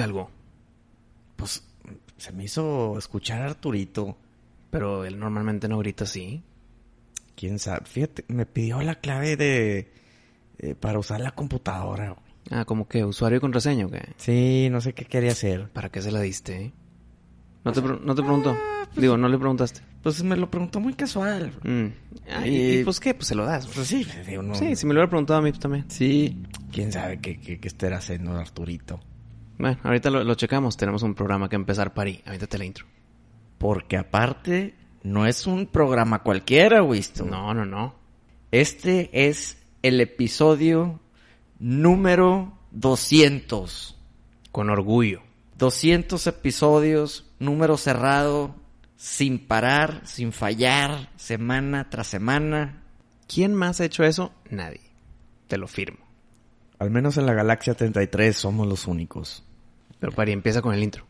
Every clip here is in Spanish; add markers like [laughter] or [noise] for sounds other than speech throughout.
¿Escuchaste algo? Pues se me hizo escuchar a Arturito. Pero él normalmente no grita así. Quién sabe. Fíjate, me pidió la clave de. eh, para usar la computadora. Ah, como que usuario y contraseña o qué? Sí, no sé qué quería hacer. ¿Para qué se la diste? No te, pre- no te preguntó. Digo, no le preguntaste. Pues me lo preguntó muy casual. Mm. Ah, y, Y- y pues qué, pues se lo das. Pues sí, digo, no. Sí, si me lo hubiera preguntado a mí pues, también. Sí. Quién sabe qué, qué, qué estará haciendo Arturito. Bueno, ahorita lo, lo checamos. Tenemos un programa que empezar para ahí. Avítate la intro. Porque aparte, no es un programa cualquiera, Wisto. No, no, no. Este es el episodio número 200. Con orgullo. 200 episodios, número cerrado, sin parar, sin fallar, semana tras semana. ¿Quién más ha hecho eso? Nadie. Te lo firmo. Al menos en la Galaxia 33 somos los únicos. Pero Pari, empieza con el intro.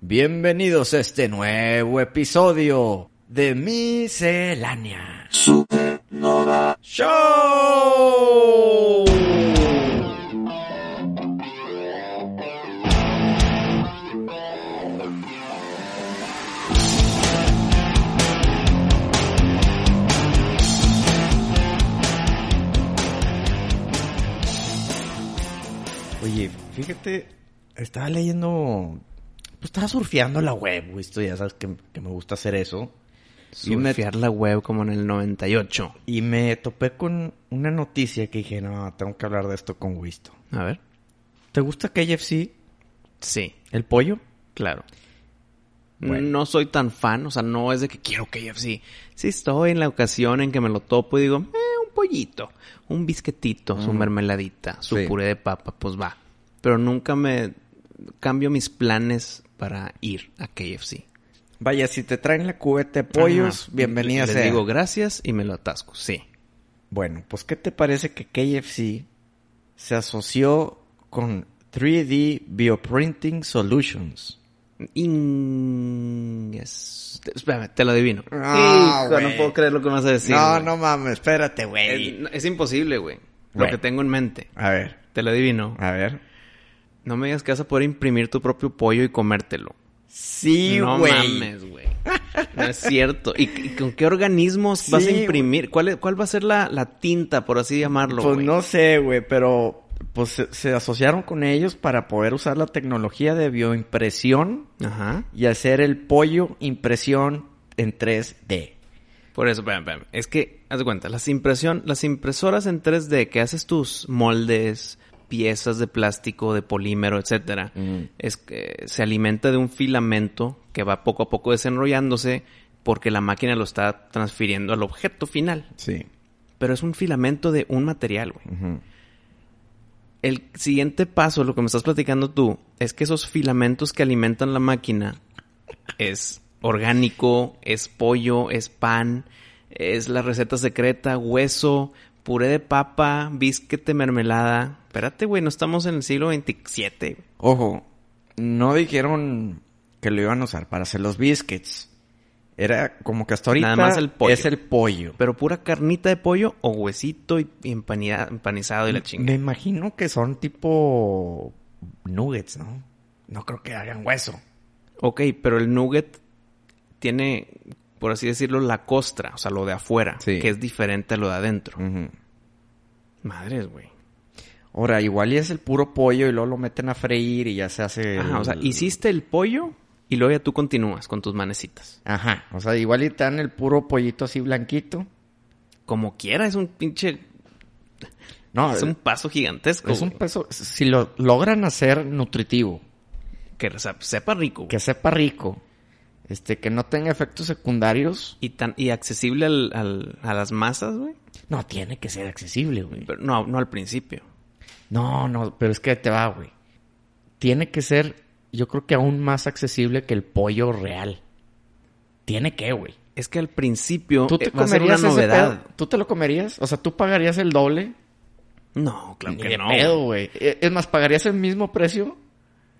Bienvenidos a este nuevo episodio de Miscelánea Supernova Show. Oye, fíjate, estaba leyendo, pues estaba surfeando la web, güey, esto ya sabes que, que me gusta hacer eso. Y me- Surfear la web como en el 98. Y me topé con una noticia que dije, no, tengo que hablar de esto con Wisto. A ver. ¿Te gusta KFC? Sí, ¿El pollo? claro. Bueno. No soy tan fan, o sea, no es de que quiero KFC. Sí estoy en la ocasión en que me lo topo y digo, eh, un pollito, un bisquetito, su mermeladita, su Sí. puré de papa, pues va. Pero nunca me cambio mis planes para ir a KFC. Vaya, si te traen la cubeta de pollos, Ajá. bienvenida Les sea. digo gracias y me lo atasco, sí. Bueno, pues ¿qué te parece que KFC se asoció con 3D Bioprinting Solutions? Espérame, te lo adivino. Ah, Hijo, no puedo creer lo que me vas a decir. no, no mames, espérate, güey. Es, imposible, güey. Lo que tengo en mente. A ver, Te lo adivino. a ver. No me digas que vas a poder imprimir tu propio pollo y comértelo. Sí, no güey. mames, güey. No es cierto. ¿Y, y con qué organismos vas a imprimir? ¿Cuál, es- ¿Cuál va a ser la, la tinta, por así llamarlo, Pues no sé, güey, pero pues se, se asociaron con ellos para poder usar la tecnología de bioimpresión Ajá. y hacer el pollo impresión en 3D. Por eso, espérame, espérame. Es que, haz de cuenta, las impresión, las impresoras en 3D que haces tus moldes, piezas de plástico, de polímero, etcétera, Mm. es que se alimenta de un filamento que va poco a poco desenrollándose porque la máquina lo está transfiriendo al objeto final. Sí. Pero es un filamento de un material, güey. El siguiente paso, lo que me estás platicando tú, es que esos filamentos que alimentan la máquina es orgánico, es pollo, es pan, es la receta secreta, hueso, puré de papa, bisquete, mermelada. Espérate, güey, no estamos en el siglo XXVII. Ojo, no dijeron que lo iban a usar para hacer los biscuits. Era como que hasta ahorita Nada más el pollo. es el pollo. Pero pura carnita de pollo o huesito y empanida- empanizado y la Me chingada. imagino que son tipo nuggets, ¿no? No creo que hagan hueso. Ok, pero el nugget tiene, por así decirlo, la costra, o sea, lo de afuera, Sí. que es diferente a lo de adentro. Madres, güey. Ahora, igual y es el puro pollo y luego lo meten a freír y ya se hace... Ajá, o sea, hiciste el pollo y luego ya tú continúas con tus manecitas. Ajá, o sea, igual y te dan el puro pollito así blanquito. Como quiera, es un pinche... No, es un paso gigantesco. es un peso... Si lo logran hacer nutritivo, Que sepa rico. que sepa rico, este, que no tenga efectos secundarios, Y, tan, y accesible al, al- a las masas, güey. no tiene que ser accesible, güey. Pero no, no al principio. No, no, pero es que te va, güey. Tiene que ser, yo creo que aún más accesible que el pollo real. Tiene que, güey. Es que al principio ¿Tú te eh, a ser una novedad. ¿Tú te lo comerías? O sea, ¿tú pagarías el doble? No, claro Ni que de no. pedo, güey. Eh, Es más, ¿pagarías el mismo precio?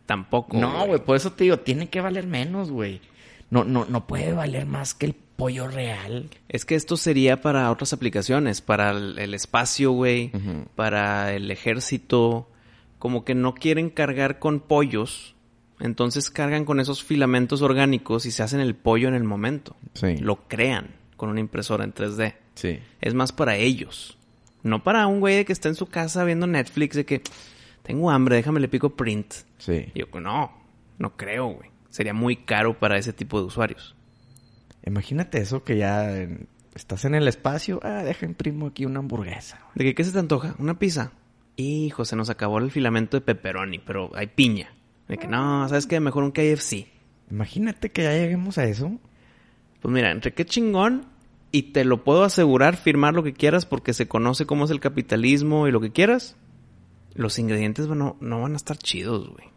Tampoco. No, güey, por eso te digo, tiene que valer menos, güey. No, no, no puede valer más que el pollo real. Es que esto sería para otras aplicaciones, para el, el espacio, güey, para el ejército. Como que no quieren cargar con pollos, entonces cargan con esos filamentos orgánicos y se hacen el pollo en el momento. Sí. Lo crean con una impresora en 3D. Sí. Es más para ellos. No para un güey que está en su casa viendo Netflix de que tengo hambre, déjame le pico print. Sí. Y yo, no, no creo, güey. Sería muy caro para ese tipo de usuarios. Imagínate eso que ya estás en el espacio. Ah, deja imprimo aquí una hamburguesa. ¿De que qué se te antoja? ¿Una pizza? Hijo, se nos acabó el filamento de pepperoni, pero hay piña. De que no, ¿sabes qué? Mejor un KFC. Imagínate que ya lleguemos a eso. Pues mira, entre qué chingón y te lo puedo asegurar, firmar lo que quieras porque se conoce cómo es el capitalismo y lo que quieras. Los ingredientes a- no van a estar chidos, güey.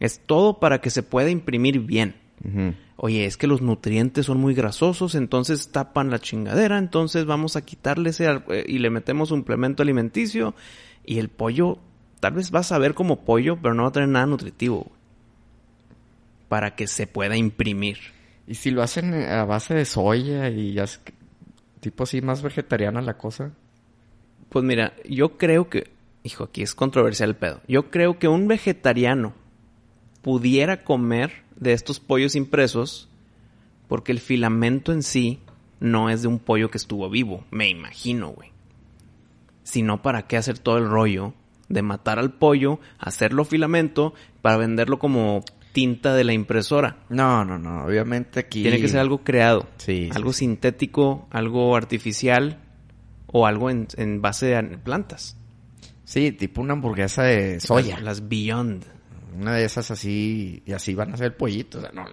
Es todo para que se pueda imprimir bien. Oye, es que los nutrientes son muy grasosos, entonces tapan la chingadera, entonces vamos a quitarle ese eh, y le metemos suplemento alimenticio y el pollo tal vez va a saber como pollo, pero no va a tener nada nutritivo. Para que se pueda imprimir. Y si lo hacen eh, a base de soya y tipo así más vegetariana la cosa. Pues mira, yo creo que, hijo, aquí es controversial el pedo. Yo creo que un vegetariano pudiera comer de estos pollos impresos porque el filamento en sí no es de un pollo que estuvo vivo, me imagino, güey. Si no, ¿para qué hacer todo el rollo de matar al pollo, hacerlo filamento para venderlo como tinta de la impresora? No, no, no. Obviamente aquí. Tiene que ser algo creado, Sí, algo sí, sintético, algo artificial o algo en, en base an- plantas. Sí, tipo una hamburguesa de soya. Las, las Beyond. Una de esas así. Y así van a ser pollitos. O sea, no,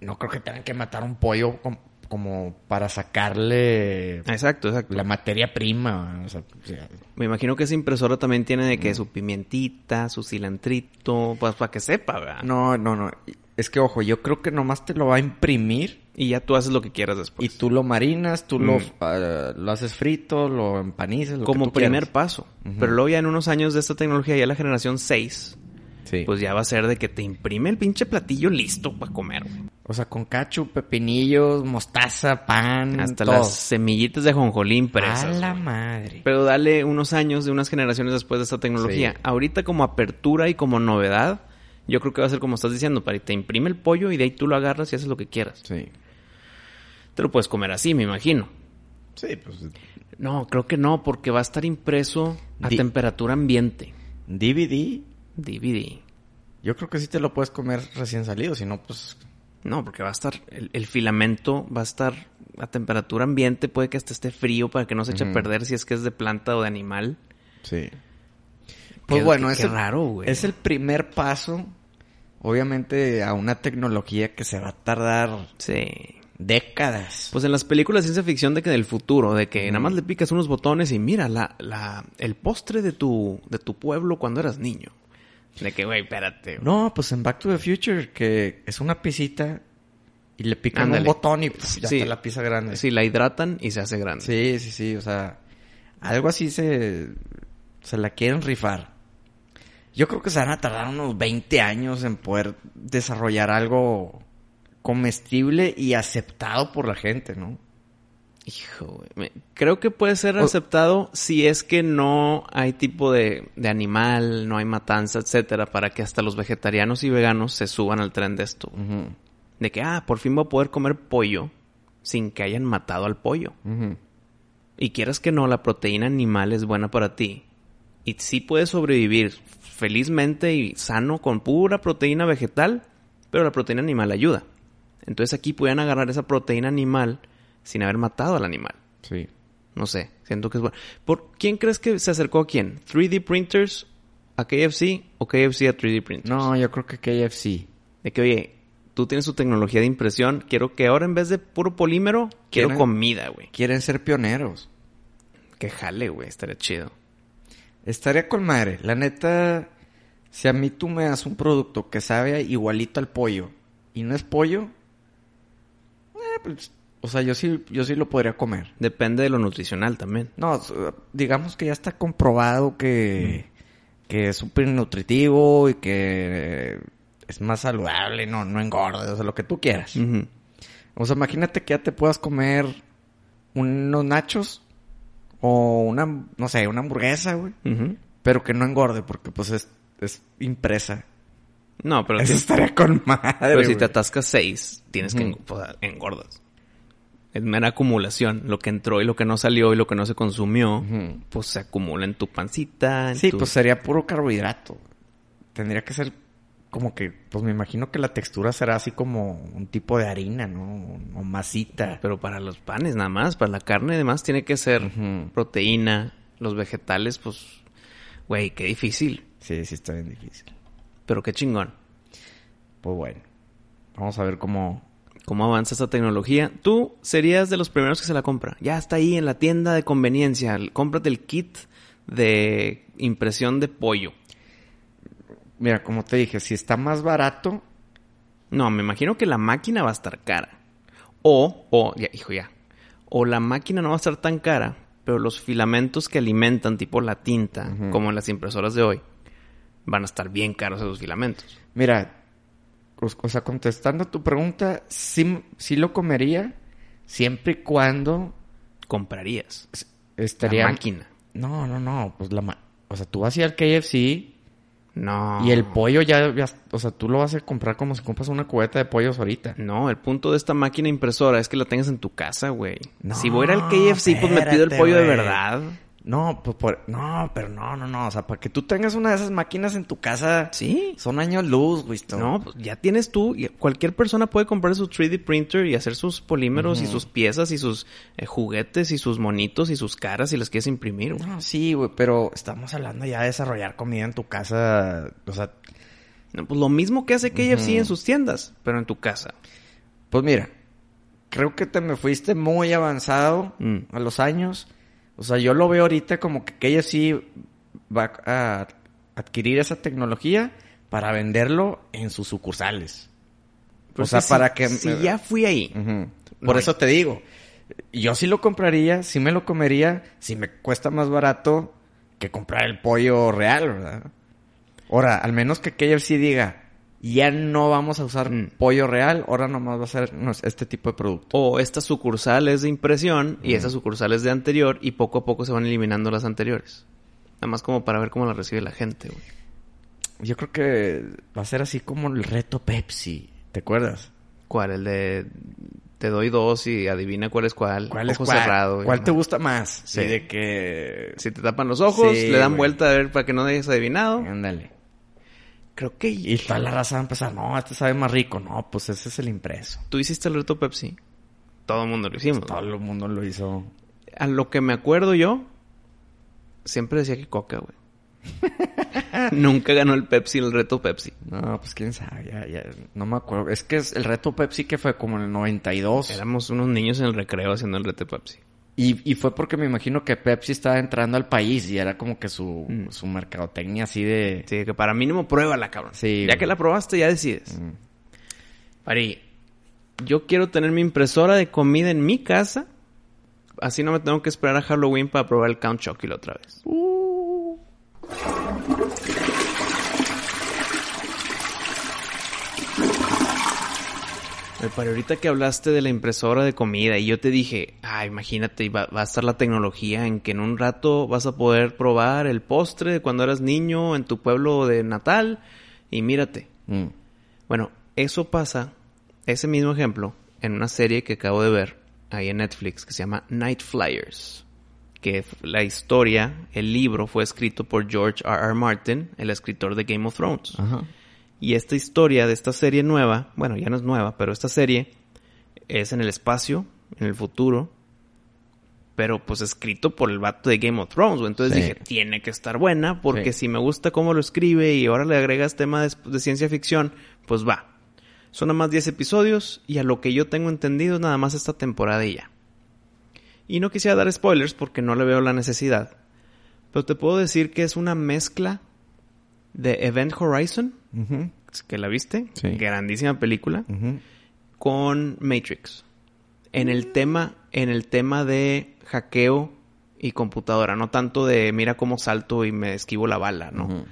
no creo que tengan que matar un pollo com- como para sacarle Exacto, exacto. la materia prima. O sea, o sea, Me imagino que esa impresora también tiene de que su pimientita, su cilantrito, pues para que sepa, ¿verdad? no, no, no. Es que, ojo, yo creo que nomás te lo va a imprimir Y ya tú haces lo que quieras después. y tú lo marinas, tú lo, Mm. ah, lo haces frito, lo empanizas, lo que Como tú primer quieras. paso. Pero luego ya en unos años de esta tecnología, ya la generación 6, Sí. pues ya va a ser de que te imprime el pinche platillo listo para comer, güey. O sea, con cacho, pepinillos, mostaza, pan, Hasta todo. las semillitas de jonjolí A impresas. la güey. madre. Pero dale unos años de unas generaciones después de esta tecnología. Sí. Ahorita como apertura y como novedad, yo creo que va a ser como estás diciendo, para te imprime el pollo y de ahí tú lo agarras y haces lo que quieras. Sí. Te lo puedes comer así, me imagino. Sí, pues No, creo que no, porque va a estar impreso a temperatura ambiente. DVD, DVD. yo creo que sí te lo puedes comer recién salido, si no, pues... No, porque va a estar, el, el filamento va a estar a temperatura ambiente, puede que hasta esté frío para que no se eche a perder si es que es de planta o de animal. Sí. Pues Qué- bueno, qué- es, qué el, raro, güey. es el primer paso, obviamente, a una tecnología que se va a tardar Sí. décadas. Pues en las películas de ciencia ficción de que del futuro, de que nada más le picas unos botones y mira la, la, el postre de tu, de tu pueblo cuando eras niño. De que, güey, espérate. No, pues en Back to the Future, que es una pisita y le pican Ándale. un botón y ya Sí. está la pizza grande. Sí, la hidratan y se hace grande. Sí, sí, sí, o sea, algo así se, se la quieren rifar. Yo creo que se van a tardar unos 20 años en poder desarrollar algo comestible y aceptado por la gente, ¿no? Hijo, güey. Creo que puede ser O- aceptado si es que no hay tipo de, de animal, no hay matanza, etcétera, para que hasta los vegetarianos y veganos se suban al tren de esto. De que, ah, por fin voy a poder comer pollo sin que hayan matado al pollo. Y quieras que no, la proteína animal es buena para ti. Y sí puedes sobrevivir felizmente y sano con pura proteína vegetal, pero la proteína animal ayuda. Entonces aquí pueden agarrar esa proteína animal sin haber matado al animal. Sí. No sé, siento que es bueno. ¿Por quién crees que se acercó a quién? ¿3D printers a KFC o KFC a 3D printers? No, yo creo que KFC. De que, oye, tú tienes tu tecnología de impresión, quiero que ahora en vez de puro polímero, quiero ¿Quieren? comida, güey. Quieren ser pioneros. Que jale, güey, estaría chido. Estaría con madre. La neta, si a mí tú me das un producto que sabe igualito al pollo y no es pollo, eh, pues, o sea, yo sí, yo sí lo podría comer. Depende de lo nutricional también. No, digamos que ya está comprobado que, que es súper nutritivo y que es más saludable, no, no engorda, o sea, lo que tú quieras. O sea, imagínate que ya te puedas comer unos nachos o una, no sé, una hamburguesa, güey. Pero que no engorde porque pues es, es impresa. No, pero, Eso si, estaría con madre, pero si güey. te atascas seis, tienes que engordas. Es mera acumulación. Lo que entró y lo que no salió y lo que no se consumió, pues se acumula en tu pancita. en Sí, tu- pues sería puro carbohidrato. Tendría que ser como que, pues me imagino que la textura será así como un tipo de harina, ¿no? O masita. Pero para los panes nada más, para la carne además tiene que ser proteína. Los vegetales, pues, güey, qué difícil. Sí, sí está bien difícil. Pero qué chingón. Pues bueno. Vamos a ver cómo... ¿Cómo avanza esta tecnología? Tú serías de los primeros que se la compra. Ya está ahí en la tienda de conveniencia. Cómprate el kit de impresión de pollo. Mira, como te dije, si está más barato, No, me imagino que la máquina va a estar cara. O, o, ya, hijo, ya. O la máquina no va a estar tan cara, pero los filamentos que alimentan, tipo la tinta, como en las impresoras de hoy, van a estar bien caros esos filamentos. mira, o, o sea, contestando a tu pregunta, sí, sí lo comería siempre y cuando Comprarías. estaría... La máquina. No, no, no, pues la... ma- O sea, tú vas a ir al KFC No. y el pollo ya, ya- O sea, tú lo vas a comprar como si compras una cubeta de pollos ahorita. No, el punto de esta máquina impresora es que la tengas en tu casa, güey. No, si voy a ir al KFC, pues me pido el pollo de verdad. No, pues por... No, pero no, no, no. O sea, para que tú tengas una de esas máquinas en tu casa... Sí. Son años luz, güey. No, pues ya tienes tú. Cualquier persona puede comprar su 3D printer y hacer sus polímeros y sus piezas y sus eh, juguetes y sus monitos y sus caras si las quieres imprimir. güey. No, sí, güey, pero estamos hablando ya de desarrollar comida en tu casa. O sea, No, pues lo mismo que hace KFC Ujú. en sus tiendas, pero en tu casa. pues mira, creo que te me fuiste muy avanzado Mm. a los años. O sea, yo lo veo ahorita como que KFC va a adquirir esa tecnología para venderlo en sus sucursales. Pero o sea, para que... Si ya fui ahí. Por eso te digo, yo sí lo compraría, sí me lo comería, si me cuesta más barato que comprar el pollo real, ¿verdad? Ahora, al menos que KFC diga, ya no vamos a usar Mm. pollo real, ahora nomás va a ser este tipo de producto. O esta sucursal es de impresión y esta sucursal es de anterior y poco a poco se van eliminando las anteriores. Nada más como para ver cómo la recibe la gente, güey. Yo creo que va a ser así como el reto Pepsi, ¿te acuerdas? ¿Cuál? El de te doy dos y adivina cuál es cuál. ¿Cuál es Ojo cuál? cerrado. ¿Cuál te gusta más? Sí. De que... Si te tapan los ojos, Sí, le dan güey. vuelta a ver para que no hayas adivinado. Ándale. Creo que Y toda la raza va a empezar, no, este sabe más rico. No, pues ese es el impreso. tú hiciste el reto Pepsi. Todo el mundo lo hicimos. Todo el mundo lo hizo. A lo que me acuerdo yo, siempre decía que Coca, güey. [laughs] Nunca ganó el Pepsi el reto Pepsi. No, pues quién sabe, ya, ya, no me acuerdo. Es que es el reto Pepsi que fue como en el 92. Éramos unos niños en el recreo haciendo el reto Pepsi. Y, y fue porque me imagino que Pepsi estaba entrando al país y era como que su, Mm. su mercadotecnia así de... Sí, que para mínimo pruébala, cabrón. Sí, Ya que la probaste, ya decides. Mm. Pari, yo quiero tener mi impresora de comida en mi casa. Así no me tengo que esperar a Halloween para probar el Count Chocula otra vez. Eh, Pari, ahorita que hablaste de la impresora de comida y yo te dije, ah, imagínate, va, va a estar la tecnología en que en un rato vas a poder probar el postre de cuando eras niño en tu pueblo de natal y mírate, Mm. bueno, eso pasa ese mismo ejemplo en una serie que acabo de ver ahí en Netflix que se llama Night Flyers. Que la historia, el libro fue escrito por George R. R. Martin, el escritor de Game of Thrones. Ajá. Y esta historia de esta serie nueva, bueno, ya no es nueva, pero esta serie es en el espacio, en el futuro, pero pues escrito por el vato de Game of Thrones. Entonces Sí. dije, tiene que estar buena, porque Sí. si me gusta cómo lo escribe y ahora le agregas tema de, de ciencia ficción, pues va. Son nada más 10 episodios y a lo que yo tengo entendido es nada más esta temporada y ya. Y no quisiera dar spoilers porque no le veo la necesidad. Pero te puedo decir que es una mezcla de Event Horizon, Que la viste, Sí. grandísima película, con Matrix. En el tema, en el tema de hackeo y computadora, no tanto de mira cómo salto y me esquivo la bala, ¿no?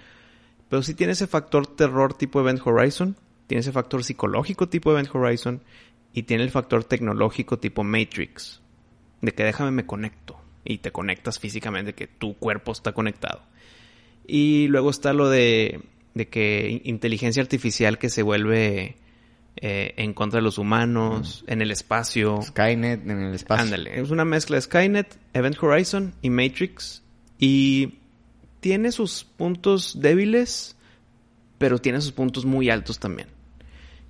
Pero sí tiene ese factor terror tipo Event Horizon, tiene ese factor psicológico tipo Event Horizon y tiene el factor tecnológico tipo Matrix, de que déjame me conecto y te conectas físicamente, que tu cuerpo está conectado. Y luego está lo de, de que in- inteligencia artificial que se vuelve eh, en contra de los humanos, en el espacio. Skynet en el espacio. Ándale, es una mezcla de Skynet, Event Horizon y Matrix. Y tiene sus puntos débiles, pero tiene sus puntos muy altos también.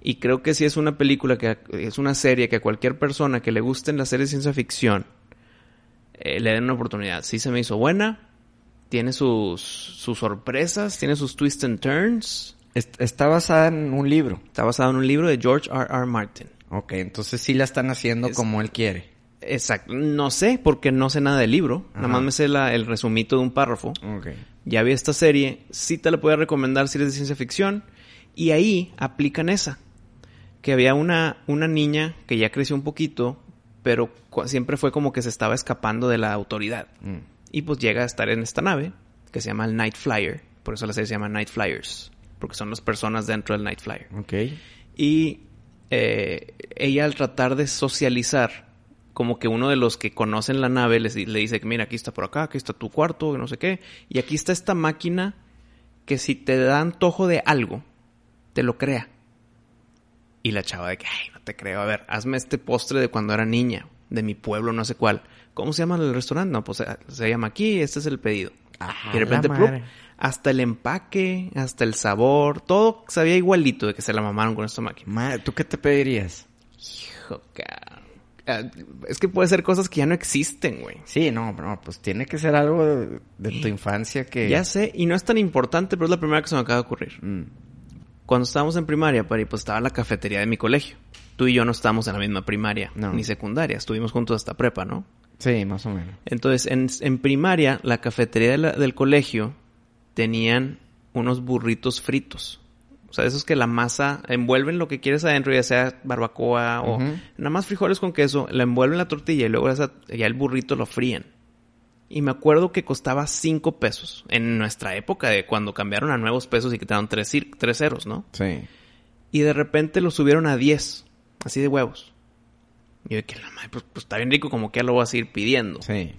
Y creo que si es una película que es una serie que a cualquier persona que le gusten las series de ciencia ficción eh, le den una oportunidad. Sí se me hizo buena, tiene sus, sus sorpresas, tiene sus twists and turns. Est- Está basada en un libro. Está basado en un libro de George R. R. Martin. Ok, entonces sí la están haciendo Es- como él quiere. Exacto. No sé, porque no sé nada del libro. Nada más me sé la- el resumito de un párrafo. Ok. Ya vi esta serie. Sí te la voy a recomendar si eres de ciencia ficción. Y ahí aplican esa. Que había una, una niña que ya creció un poquito, pero siempre fue como que se estaba escapando de la autoridad. Mm. Y pues llega a estar en esta nave, que se llama el Night Flyer. Por eso la serie se llama Night Flyers. Porque son las personas dentro del Night Flyer. Ok. Y eh, ella al tratar de socializar, como que uno de los que conocen la nave les le dice que mira, aquí está por acá, aquí está tu cuarto, no sé qué. Y aquí está esta máquina que si te da antojo de algo, te lo crea. Y la chava de que, ay, no te creo. A ver, hazme este postre de cuando era niña, de mi pueblo, no sé cuál. ¿Cómo se llama el restaurante? No, pues eh, se llama aquí, este es el pedido. Ah, y de repente, madre. hasta el empaque, hasta el sabor, todo sabía igualito de que se la mamaron con esta máquina. Ma- ¿Tú qué te pedirías? Hijo, ca- ah, Es que puede ser cosas que ya no existen, güey. Sí, no, no, pues tiene que ser algo de, de tu infancia que... Ya sé, y no es tan importante, pero es la primera que se me acaba de ocurrir. Mm. Cuando estábamos en primaria, Pari, pues estaba la cafetería de mi colegio. Tú y yo no estábamos en la misma primaria, No. ni secundaria. Estuvimos juntos hasta prepa, ¿no? Sí, más o menos. Entonces, en, en primaria, la cafetería de la- del colegio tenían unos burritos fritos. O sea, esos que la masa envuelven lo que quieres adentro, ya sea barbacoa o nada más frijoles con queso, la envuelven la tortilla y luego esa- ya el burrito lo fríen. Y me acuerdo que costaba cinco pesos en nuestra época de cuando cambiaron a nuevos pesos y quitaron tres, tres ceros, ¿no? Sí. Y de repente lo subieron a 10, así de huevos. Y yo de que la madre, pues, pues está bien rico, como que ya lo voy a seguir pidiendo. Sí.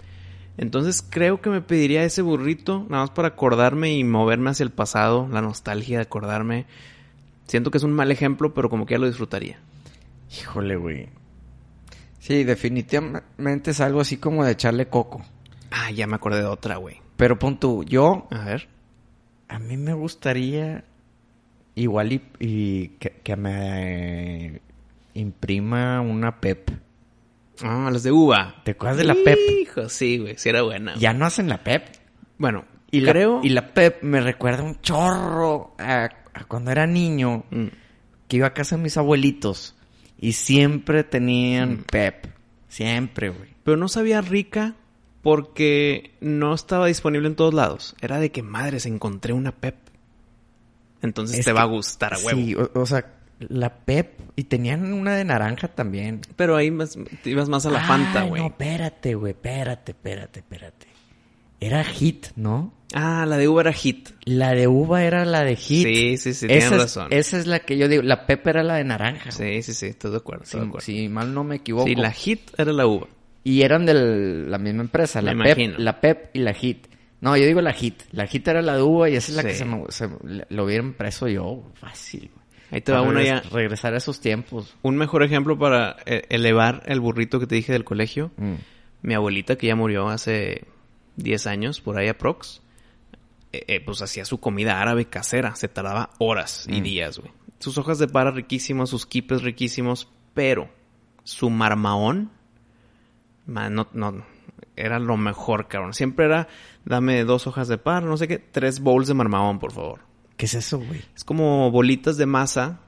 Entonces creo que me pediría ese burrito, nada más para acordarme y moverme hacia el pasado, la nostalgia de acordarme. Siento que es un mal ejemplo, pero como que ya lo disfrutaría. Híjole, güey. Sí, definitivamente es algo así como de echarle coco. Ah, ya me acordé de otra, güey. Pero pon tú, yo, A ver. a mí me gustaría igual y, y que, que me imprima una PEP. Ah, las de uva. ¿Te acuerdas de la PEP? Hijo, sí, güey, sí era buena. Ya no hacen la PEP. Bueno, Y la, creo... y la PEP me recuerda un chorro a, a cuando era niño Mm. que iba a casa de mis abuelitos y siempre Mm. tenían PEP. Siempre, güey. Pero no sabía rica porque no estaba disponible en todos lados. Era de que, madres, encontré una pep. Entonces Es te que- va a gustar a huevo. Sí, o, o sea, la PEP y tenían una de naranja también. Pero ahí más- te ibas más a la Fanta, güey. No, espérate, güey, espérate, espérate, espérate. Era Hit, ¿no? Ah, la de uva era hit. La de uva era la de Hit. Sí, sí, sí, tienes esa es, razón. Esa es la que yo digo. La Pep era la de naranja. Sí, sí, sí, estoy de acuerdo, Si, si mal no me equivoco. Sí, la hit era la uva. Y eran de la misma empresa, la Me Pep, imagino. la Pep y la Hit. No, yo digo la Hit. La Hit era la de uva y esa es la que Sí. se me... se- lo hubieran preso yo. Fácil. Ahí te va regres- ya. Regresar a esos tiempos. Un mejor ejemplo para eh, elevar el burrito que te dije del colegio. Mm. Mi abuelita, que ya murió hace 10 años, por ahí aprox, eh, eh, pues hacía su comida árabe casera. Se tardaba horas y Mm. días, güey. Sus hojas de para riquísimas, sus quipes riquísimos, pero su marmaón, man, no, no, era lo mejor, cabrón. Siempre era, dame dos hojas de par, no sé qué, tres bowls de marmaón, por favor. ¿Qué es eso, güey? Es como bolitas de masa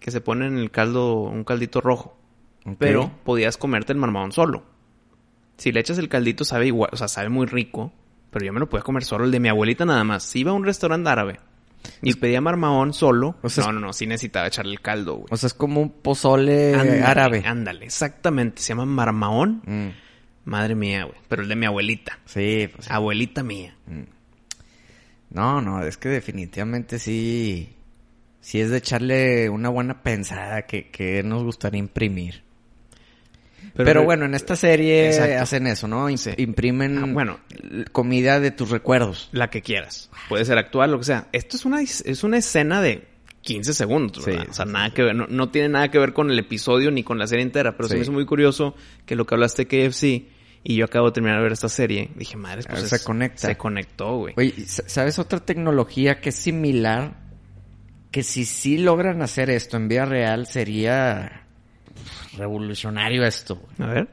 que se ponen en el caldo, un caldito rojo. Pero podías comerte el marmón solo. Si le echas el caldito sabe igual, o sea, sabe muy rico. Pero yo me lo podía comer solo, el de mi abuelita nada más. Si iba a un restaurante árabe y pedía marmón solo, O sea, no, no, no, sí necesitaba echarle el caldo, güey. O sea, es como un pozole Ándale, árabe. Ándale, exactamente. Se llama marmaón. Mm. Madre mía, güey. Pero el de mi abuelita. Sí, pues sí. Abuelita mía. No, no, es que definitivamente sí. Sí es de echarle una buena pensada que, que nos gustaría imprimir. Pero, bueno, en esta serie Exacto. hacen eso, ¿no? Sí. Imprimen Ah, bueno. comida de tus recuerdos. La que quieras. Puede ser actual, lo que sea. Esto es una, es una escena de 15 segundos, o sea, nada que ver, no, no tiene nada que ver con el episodio ni con la serie entera, pero se Sí. me hizo muy curioso que lo que hablaste KFC y yo acabo de terminar de ver esta serie, dije, madre, pues Ah, se es- conecta. Se conectó, güey. Oye, ¿s- ¿sabes otra tecnología que es similar? Que si sí logran hacer esto en vida real sería revolucionario esto. güey. A ver.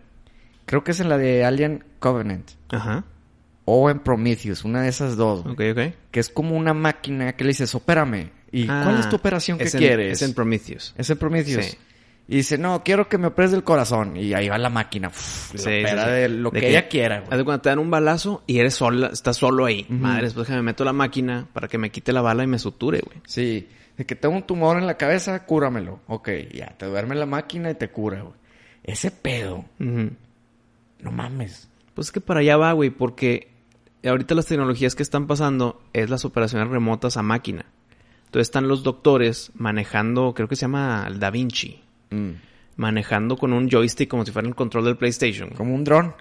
Creo que es en la de Alien Covenant Ajá. o en Prometheus, una de esas dos. güey. Ok, ok. Que es como una máquina que le dices, opérame. ¿Y Ah, cuál es tu operación que es en- quieres? Es en Prometheus. Es en Prometheus. Sí. Y dice, no, quiero que me operes del corazón. Y ahí va la máquina. Uf, Sí, opera de lo De que, ella quiera. güey. Cuando te dan un balazo y eres sola, estás solo ahí. Madre, después que me meto la máquina para que me quite la bala y me suture, güey. Sí. De que tengo un tumor en la cabeza, cúramelo. Ok, ya, te duerme la máquina y te cura, güey. Ese pedo, no mames. Pues es que para allá va, güey, porque ahorita las tecnologías que están pasando es las operaciones remotas a máquina. Entonces están los doctores manejando, creo que se llama el Da Vinci, Mm. manejando con un joystick como si fuera el control del PlayStation. Como un dron.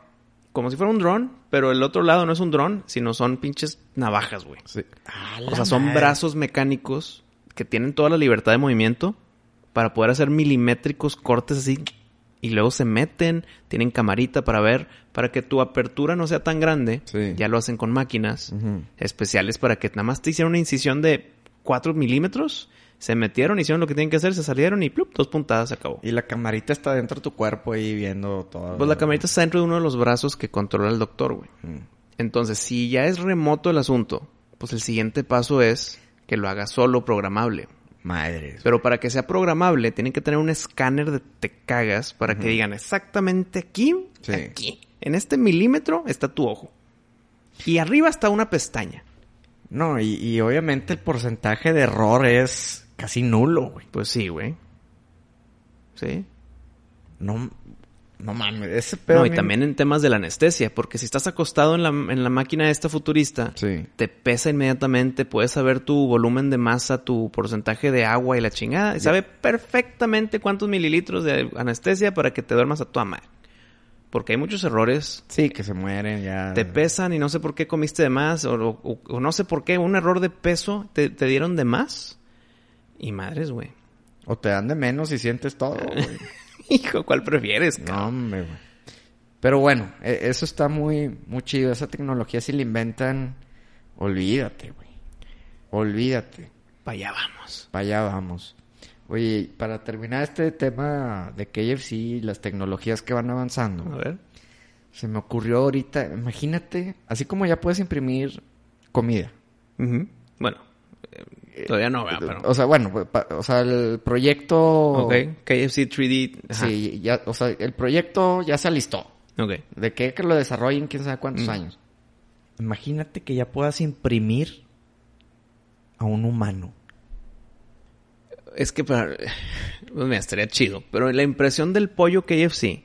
Como si fuera un dron, pero el otro lado no es un dron, sino son pinches navajas, güey. Sí. O sea, son brazos mecánicos que tienen toda la libertad de movimiento para poder hacer milimétricos cortes así y luego se meten, tienen camarita para ver, para que tu apertura no sea tan grande. Sí. Ya lo hacen con máquinas especiales especiales para que nada más te hicieron una incisión de 4 milímetros, se metieron, hicieron lo que tienen que hacer, se salieron y plup, dos puntadas se acabó. Y la camarita está dentro de tu cuerpo ahí viendo todo. Pues la camarita está dentro de uno de los brazos que controla el doctor, güey. Mm. Entonces, si ya es remoto el asunto, pues el siguiente paso es que lo haga solo programable. Madre. Pero para que sea programable, tienen que tener un escáner de te cagas para que digan exactamente aquí, Sí. aquí. En este milímetro está tu ojo. Y arriba está una pestaña. No, y, y obviamente el porcentaje de error es casi nulo, güey. Pues sí, güey. Sí. No, no mames, ese pedo. No, y mí- también en temas de la anestesia, porque si estás acostado en la, en la máquina esta futurista, Sí. te pesa inmediatamente, puedes saber tu volumen de masa, tu porcentaje de agua y la chingada, y sabe perfectamente cuántos mililitros de anestesia para que te duermas a tu madre. Porque hay muchos errores, Sí, que se mueren ya. te pesan y no sé por qué comiste de más, o, o- o no sé por qué, un error de peso te, te dieron de más. Y madres, güey. O te dan de menos y sientes todo, güey. [laughs] Hijo, ¿cuál prefieres? no, hombre, güey. Pero bueno, e- eso está muy, muy chido. Esa tecnología, si la inventan, olvídate, güey. Olvídate. Pa' allá vamos. Para allá vamos. Oye, para terminar este tema de KFC y las tecnologías que van avanzando, A ver. se me ocurrió ahorita, imagínate, así como ya puedes imprimir comida. Bueno, todavía no, ¿verdad? pero... O sea, bueno, pa- o sea, el proyecto... Ok, KFC 3D. ajá. Sí, ya, o sea, el proyecto ya se alistó. Ok. De que, que lo desarrollen quién sabe cuántos Mm. años. Imagínate que ya puedas imprimir a un humano. Es que para... Pues mira, estaría chido. Pero la impresión del pollo KFC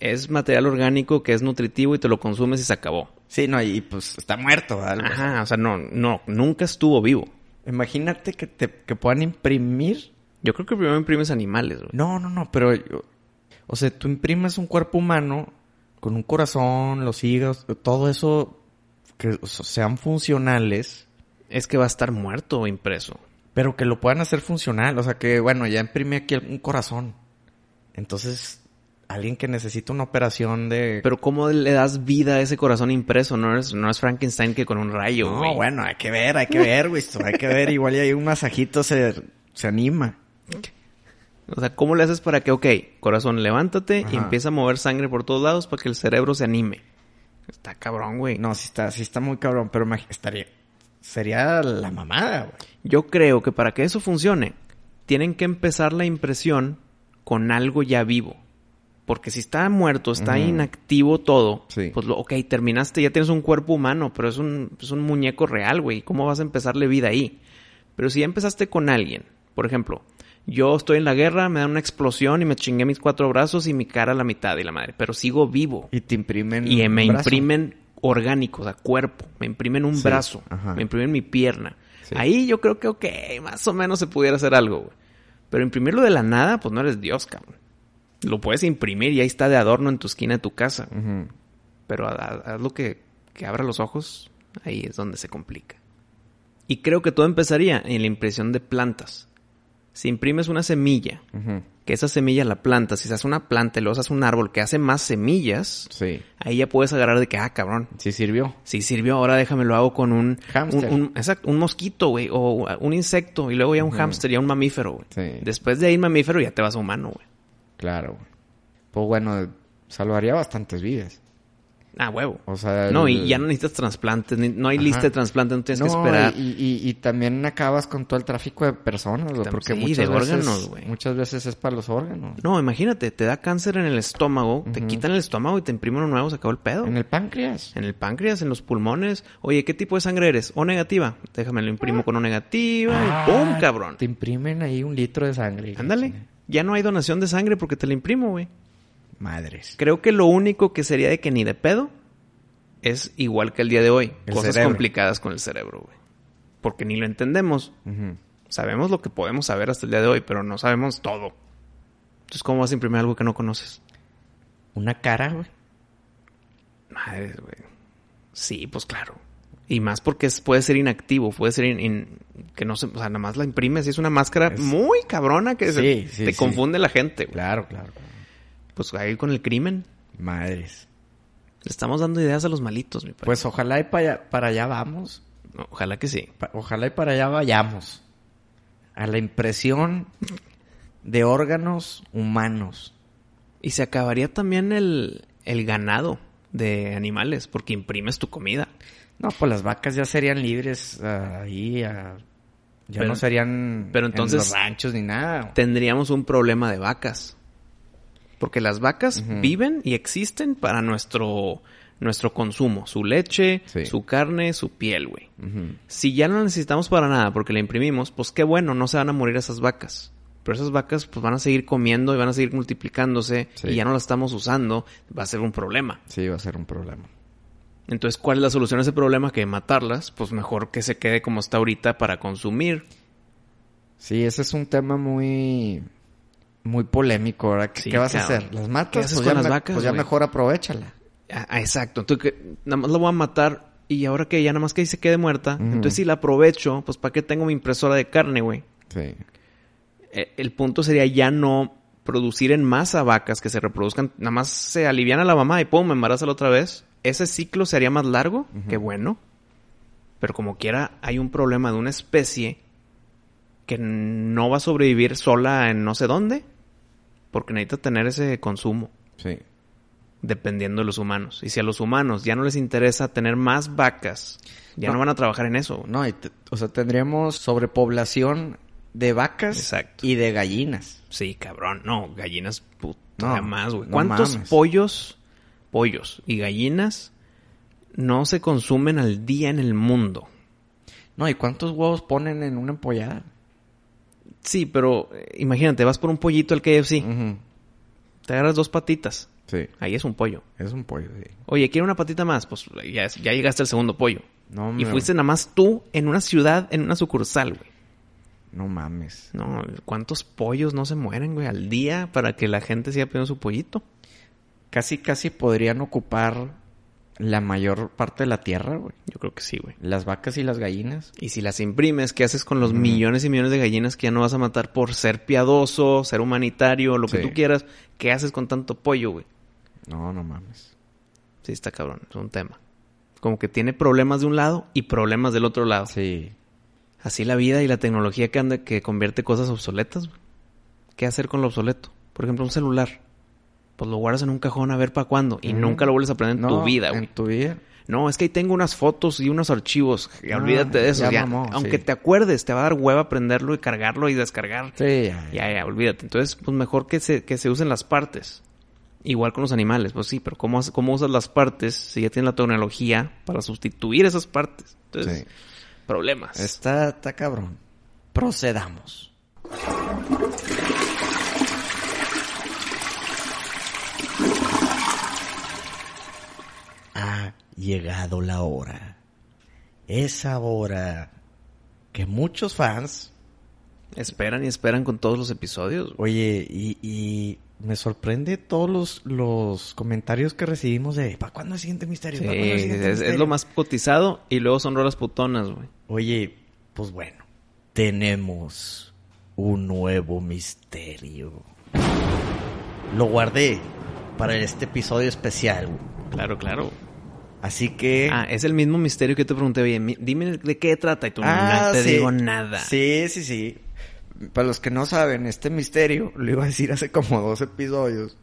es material orgánico que es nutritivo y te lo consumes y se acabó. Sí, no, y pues está muerto. ¿verdad? Ajá, o sea, no, no, nunca estuvo vivo. Imagínate que te que puedan imprimir. Yo creo que primero imprimes animales, güey. No, no, no, pero yo- o sea, tú imprimes un cuerpo humano con un corazón, los hígados, todo eso que sean funcionales. Es que va a estar muerto o impreso. Pero que lo puedan hacer funcional. O sea que, bueno, ya imprimí aquí un corazón. Entonces, alguien que necesita una operación de... Pero ¿cómo le das vida a ese corazón impreso? No es, no es Frankenstein que con un rayo, no, bueno, hay que ver, hay que ver, güey. Hay que ver. Igual y hay un masajito se, se anima. O sea, ¿cómo le haces para que, ok, corazón, levántate y empieza a mover sangre por todos lados para que el cerebro se anime? Está cabrón, güey. No, sí está, sí está muy cabrón, pero estaría... Sería la mamada, güey. Yo creo que para que eso funcione, tienen que empezar la impresión con algo ya vivo. Porque si está muerto, está inactivo todo, Sí. pues lo, ok, terminaste, ya tienes un cuerpo humano, pero es un, es un muñeco real, güey. ¿Cómo vas a empezarle vida ahí? Pero si ya empezaste con alguien, por ejemplo, yo estoy en la guerra, me dan una explosión y me chingué mis cuatro brazos y mi cara a la mitad y la madre, pero sigo vivo. Y te imprimen... Y me brazo. imprimen orgánicos, o sea, cuerpo. Me imprimen un Sí, brazo. ajá. Me imprimen mi pierna. Sí. Ahí yo creo que, ok, más o menos se pudiera hacer algo, güey. Pero imprimirlo de la nada, pues no eres Dios, cabrón. Lo puedes imprimir y ahí está de adorno en tu esquina de tu casa. Pero haz lo que, que abra los ojos, ahí es donde se complica. Y creo que todo empezaría en la impresión de plantas. Si imprimes una semilla, que esa semilla la plantas, si se hace una planta y luego se hace un árbol que hace más semillas, Sí. ahí ya puedes agarrar de que, ah, cabrón, Sí sirvió. Sí sirvió, ahora déjame lo hago con un... Un- exacto, un mosquito, güey, o un insecto, y luego ya un Ujú. hámster, ya un mamífero, güey. Sí. Después de ahí mamífero ya te vas a humano, güey. Claro. Pues bueno, salvaría bastantes vidas. Ah, huevo. O sea... No, y ya no necesitas trasplantes, no hay Ajá. lista de trasplantes, no tienes que esperar. Y, y- y también acabas con todo el tráfico de personas, güey, porque sí, muchas de veces, órganos, güey. muchas veces es para los órganos. No, imagínate, te da cáncer en el estómago, te quitan el estómago y te imprimen uno nuevo, se acabó el pedo. En el páncreas. En el páncreas, en los pulmones. Oye, ¿qué tipo de sangre eres? O negativa. Déjame lo imprimo con O negativa Ah, y ¡pum, cabrón! Te imprimen ahí un litro de sangre. Ándale. Ya no hay donación de sangre porque te la imprimo, güey. Madres. Creo que lo único que sería de que ni de pedo es igual que el día de hoy. El cosas cerebro. complicadas con el cerebro, güey. Porque ni lo entendemos. Sabemos lo que podemos saber hasta el día de hoy, pero no sabemos todo. Entonces, ¿cómo vas a imprimir algo que no conoces? Una cara, güey. Madre, güey. Sí, pues claro. Y más porque es- puede ser inactivo, puede ser in- in- que no se, o sea, nada más la imprimes y es una máscara Es- muy cabrona que se- Sí, te sí. confunde la gente, güey. Claro, claro. claro. Pues ahí con el crimen Madres. le estamos dando ideas a los malitos, mi padre. Pues ojalá y para allá, para allá vamos. ojalá que sí. Pa- ojalá y para allá vayamos. A la impresión de órganos humanos. Y se acabaría también el, el ganado de animales, porque imprimes tu comida. No, pues las vacas ya serían libres ah, ahí. ah, ya Pero- no serían pero entonces- en los ranchos ni nada. Tendríamos un problema de vacas. Porque las vacas viven y existen para nuestro, nuestro consumo. Su leche, Sí. su carne, su piel, güey. Si ya no la necesitamos para nada porque la imprimimos, pues qué bueno, no se van a morir esas vacas. Pero esas vacas pues van a seguir comiendo y van a seguir multiplicándose Sí. y ya no las estamos usando, va a ser un problema. Sí, va a ser un problema. Entonces, ¿cuál es la solución a ese problema? Que matarlas, pues mejor que se quede como está ahorita para consumir. Sí, ese es un tema muy muy polémico. ¿verdad? ¿Qué, Sí, qué vas a hacer? ¿Las matas? ¿Qué haces pues con ya las me- vacas, Pues ya mejor aprovechala. Ah, ah, exacto. Entonces, que nada más la voy a matar y ahora que ya nada más que ahí se quede muerta. Entonces, si la aprovecho, pues ¿para qué tengo mi impresora de carne, güey? Sí. Eh, el punto sería ya no producir en masa vacas que se reproduzcan. Nada más se aliviana la mamá y pum, embarázala otra vez. Ese ciclo se haría más largo. Qué bueno. Pero como quiera, hay un problema de una especie que no va a sobrevivir sola en no sé dónde. Porque necesita tener ese consumo. Sí. dependiendo de los humanos. Y si a los humanos ya no les interesa tener más vacas, ya no, No. van a trabajar en eso. No, y o sea, tendríamos sobrepoblación de vacas Exacto. y de gallinas. Sí, cabrón. No, gallinas, puta No, más, güey. ¿Cuántos pollos, pollos y gallinas no se consumen al día en el mundo? No, ¿y cuántos huevos ponen en una empollada? Sí, pero eh, imagínate, vas por un pollito al KFC, Ujú. te agarras dos patitas. Sí, Ahí es un pollo. es un pollo, sí. Oye, quiero una patita más. Pues ya, es- ya llegaste al segundo pollo. No, Y me- fuiste nada más tú en una ciudad, en una sucursal, güey. No mames. No, ¿cuántos pollos no se mueren, güey, al día para que la gente siga pidiendo su pollito? Casi, casi podrían ocupar la mayor parte de la tierra, güey. Yo creo que sí, güey. Las vacas y las gallinas. Y si las imprimes, ¿qué haces con los millones y millones de gallinas que ya no vas a matar por ser piadoso, ser humanitario, lo que Sí. tú quieras? ¿Qué haces con tanto pollo, güey? No, no mames. Sí, está cabrón, es un tema. Como que tiene problemas de un lado y problemas del otro lado. Sí. Así la vida y la tecnología que anda que convierte cosas obsoletas. güey. ¿Qué hacer con lo obsoleto? Por ejemplo, un celular. Pues lo guardas en un cajón a ver para cuándo y Mm. nunca lo vuelves a aprender en No, tu vida, En güey. tu vida. No, es que ahí tengo unas fotos y unos archivos. Y Ah, olvídate de eso. ya ya. mamó, Aunque sí. te acuerdes, te va a dar hueva aprenderlo y cargarlo y descargar. Sí, ya, Ya, ya, olvídate. Entonces, pues mejor que se, que se usen las partes. Igual con los animales, pues sí, pero ¿cómo, cómo usas las partes si ya tienes la tecnología para sustituir esas partes? Entonces, Sí. problemas. Está, está cabrón. Procedamos. Ha llegado la hora. Esa hora que muchos fans, Esperan y esperan con todos los episodios. oye, y, y me sorprende todos los, los comentarios que recibimos de ¿para cuándo el siguiente misterio? Sí, ¿Pa' cuándo el siguiente es, es misterio?" lo más cotizado y luego son rolas putonas, güey. Oye, pues bueno, tenemos un nuevo misterio. Lo guardé para este episodio especial. Claro, claro. Así que... Ah, es el mismo misterio que te pregunté, oye, dime de qué trata y tú Ah, no te sí. digo nada. Sí, sí, sí. Para los que no saben, este misterio lo iba a decir hace como dos episodios.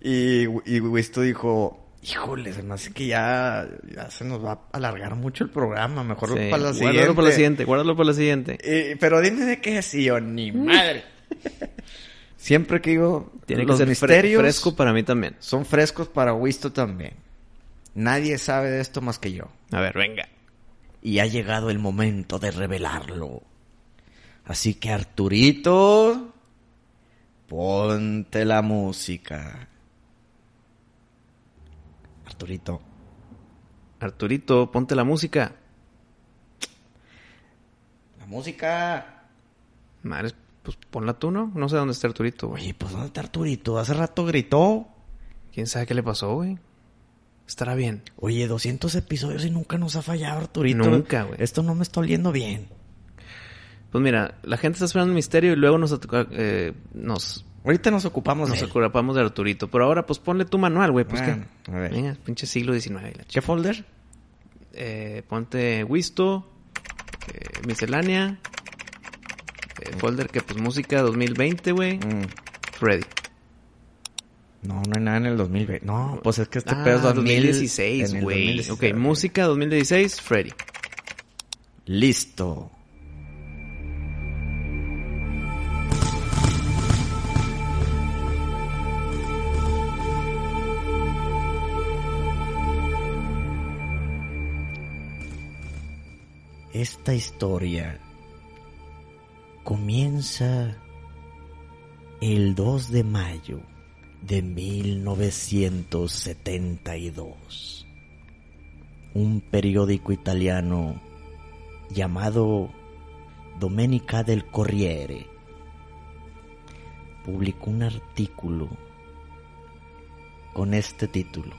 Y, y Wisto dijo, híjole, se me hace que ya, ya se nos va a alargar mucho el programa. Mejor Sí, para la guárdalo siguiente. para la siguiente, guárdalo para la siguiente. Eh, pero dime de qué es, yo, ni madre. Siempre que digo, Tiene los que ser fre- misterios fresco para mí también. son frescos para Wisto también. Nadie sabe de esto más que yo. A ver, venga. Y ha llegado el momento de revelarlo. Así que Arturito, ponte la música. Arturito, Arturito, ponte la música. la música. Madre, pues ponla tú, ¿no? No sé dónde está Arturito, güey. Oye, pues ¿dónde está Arturito? Hace rato gritó. ¿Quién sabe qué le pasó, güey? Estará bien. Oye, 200 episodios y nunca nos ha fallado Arturito. Nunca, güey. Esto no me está oliendo bien. Pues mira, la gente está esperando el misterio y luego nos, eh, nos, Ahorita nos ocupamos nos de ocupamos de Arturito. Pero ahora, pues ponle tu manual, güey. Pues Bueno, a ver. Venga, pinche siglo XIX. la ¿Qué folder? eh, ponte Wisto, eh, miscelánea, eh, folder que pues música 2020, güey, Mm. Freddy. No, no hay nada en el 2020. No, pues es que este Ah, pedo es 2000 2016, en el güey. 2016. Ok, música 2016, Freddy. Listo. Esta historia comienza el 2 de mayo de 1972. Un periódico italiano llamado Domenica del Corriere publicó un artículo con este título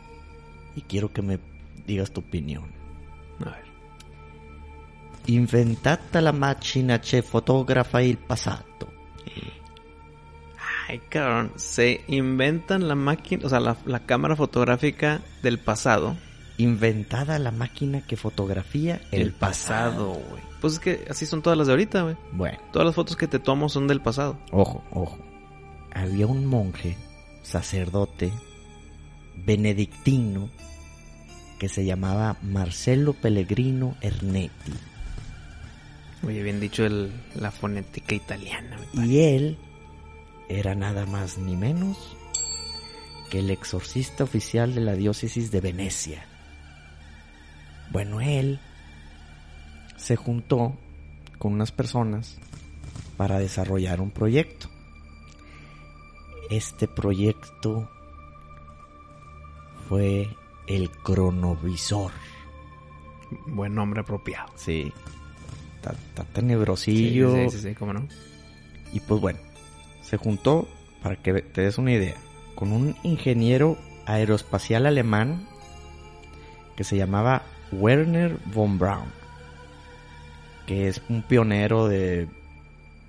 y quiero que me digas tu opinión. A ver. Inventata la macchina che fotografa il passato. Ay, cabrón. Se inventan la máquina, o sea, la, la cámara fotográfica del pasado. Inventada la máquina que fotografía el, pasado. güey. Pues es que así son todas las de ahorita, güey. Bueno, Todas las fotos que te tomo son del pasado. ojo, ojo. Había un monje, sacerdote, benedictino, que se llamaba Marcelo Pellegrino Ernetti. Oye, bien dicho el, la fonética italiana. Y él era nada más ni menos que el exorcista oficial de la diócesis de Venecia. Bueno, él se juntó con unas personas para desarrollar un proyecto. Este proyecto fue el cronovisor. Buen nombre apropiado. Sí. Está, está Sí, tenebrosillo. sí, sí, sí, cómo no. Y pues bueno, se juntó, para que te des una idea, con un ingeniero aeroespacial alemán que se llamaba Werner von Braun, que es un pionero de,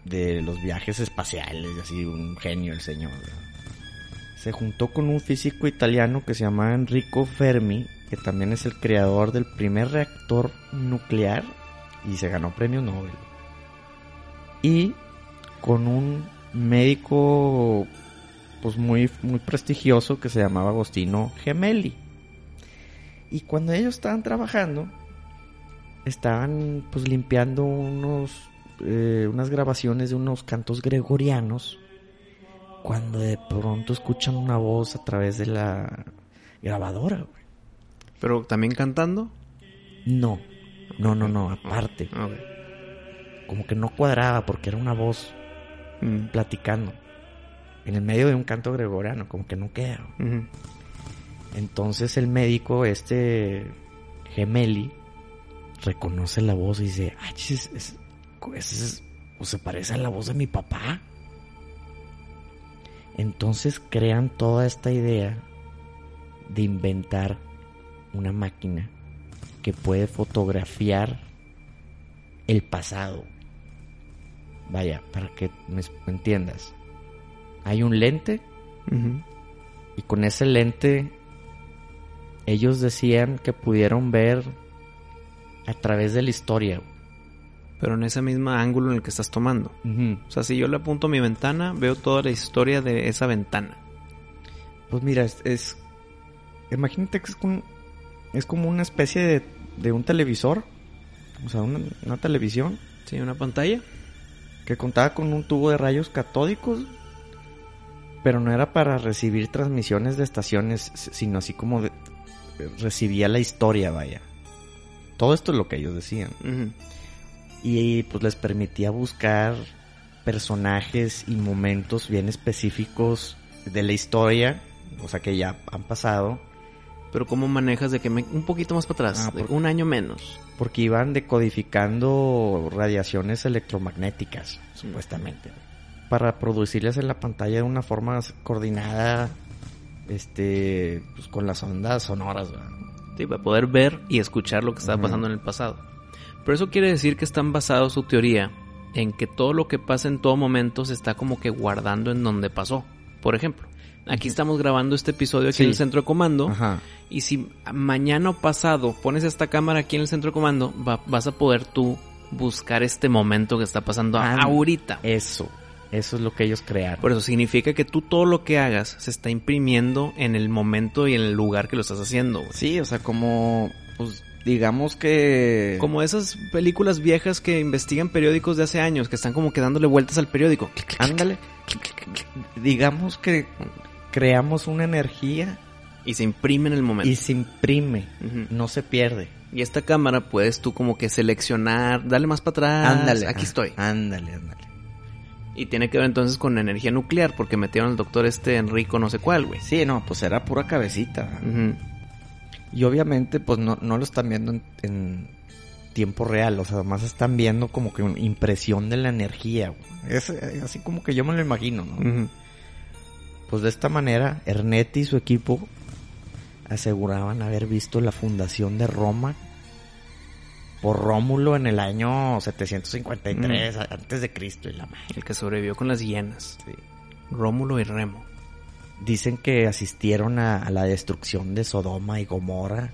de los viajes espaciales, así un genio el señor. Se juntó con un físico italiano que se llamaba Enrico Fermi, que también es el creador del primer reactor nuclear y se ganó premio Nobel. Y con un médico pues muy, muy prestigioso que se llamaba Agostino Gemelli. Y cuando ellos estaban trabajando, estaban pues limpiando unos, eh, unas grabaciones de unos cantos gregorianos, cuando de pronto escuchan una voz a través de la grabadora. güey. Pero también cantando. No, no, no, no, aparte. Como que no cuadraba porque era una voz Mm. platicando. En el medio de un canto gregoriano, como que no queda. Entonces el médico, este Gemelli, reconoce la voz y dice, ah, es, es- es- o se parece a la voz de mi papá. Entonces crean toda esta idea de inventar una máquina que puede fotografiar el pasado. Vaya, para que me entiendas. Hay un lente y con ese lente ellos decían que pudieron ver a través de la historia. Pero en ese mismo ángulo en el que estás tomando. O sea, si yo le apunto a mi ventana, veo toda la historia de esa ventana. Pues mira, es, es- imagínate que es como, es como una especie de, de un televisor, o sea, una, una televisión Sí, una pantalla. Que contaba con un tubo de rayos catódicos, pero no era para recibir transmisiones de estaciones, sino así como de- recibía la historia, vaya. Todo esto es lo que ellos decían. Y pues les permitía buscar personajes y momentos bien específicos de la historia, o sea que ya han pasado, Pero ¿cómo manejas de que me... un poquito más para atrás? Ah, por- Un año menos. Porque iban decodificando radiaciones electromagnéticas, supuestamente, para producirles en la pantalla de una forma coordinada, este, pues con las ondas sonoras. ¿verdad? Sí, para poder ver y escuchar lo que estaba pasando en el pasado. Pero eso quiere decir que están basados su teoría en que todo lo que pasa en todo momento se está como que guardando en donde pasó. Por ejemplo, aquí estamos grabando este episodio aquí Sí. en el centro de comando. Ajá. Y si mañana o pasado pones esta cámara aquí en el centro de comando, va- vas a poder tú buscar este momento que está pasando Ah, ahorita. Eso, eso es lo que ellos crearon. Por eso significa que tú todo lo que hagas se está imprimiendo en el momento y en el lugar que lo estás haciendo. güey. Sí, o sea, como, pues, digamos que... Como esas películas viejas que investigan periódicos de hace años, que están como que dándole vueltas al periódico. Ándale. Digamos que creamos una energía Y se imprime en el momento. y se imprime, no se pierde. Y esta cámara puedes tú como que seleccionar, dale más para atrás. ándale. Aquí ah, estoy. Ándale, ándale. Y tiene que ver entonces con energía nuclear, porque metieron al doctor este Enrico no sé cuál, güey. Sí, no, pues era pura cabecita. Y obviamente, pues no, no lo están viendo en, en tiempo real. O sea, además están viendo como que una impresión de la energía. güey. Es eh, así como que yo me lo imagino, ¿no? Pues de esta manera, Ernetti y su equipo aseguraban haber visto la fundación de Roma por Rómulo en el año 753 a- antes de Cristo y la madre. El que sobrevivió con las hienas. Rómulo y Remo. Dicen que asistieron a, a la destrucción de Sodoma y Gomorra.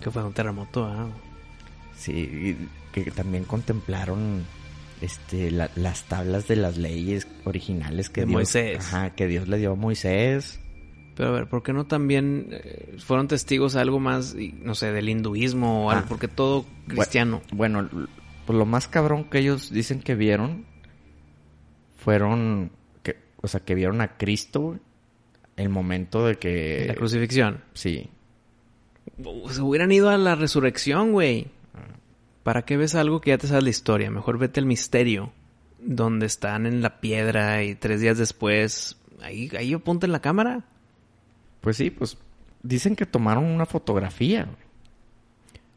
Que fue un terremoto, ah. Sí, y que también contemplaron este la- las tablas de las leyes originales que Dios, Moisés. ajá, que Dios le dio a Moisés. Pero a ver, ¿por qué no también eh, fueron testigos a algo más, no sé, del hinduismo o algo? Ah. Porque todo cristiano. Bueno, l- pues lo más cabrón que ellos dicen que vieron fueron que, o sea, que vieron a Cristo el momento de que la crucifixión. sí, Se hubieran ido a la resurrección, güey. ¿Para qué ves algo que ya te sabes la historia? Mejor vete al misterio. Donde están en la piedra y tres días después... Ahí, ahí apunta en la cámara. pues sí, pues dicen que tomaron una fotografía.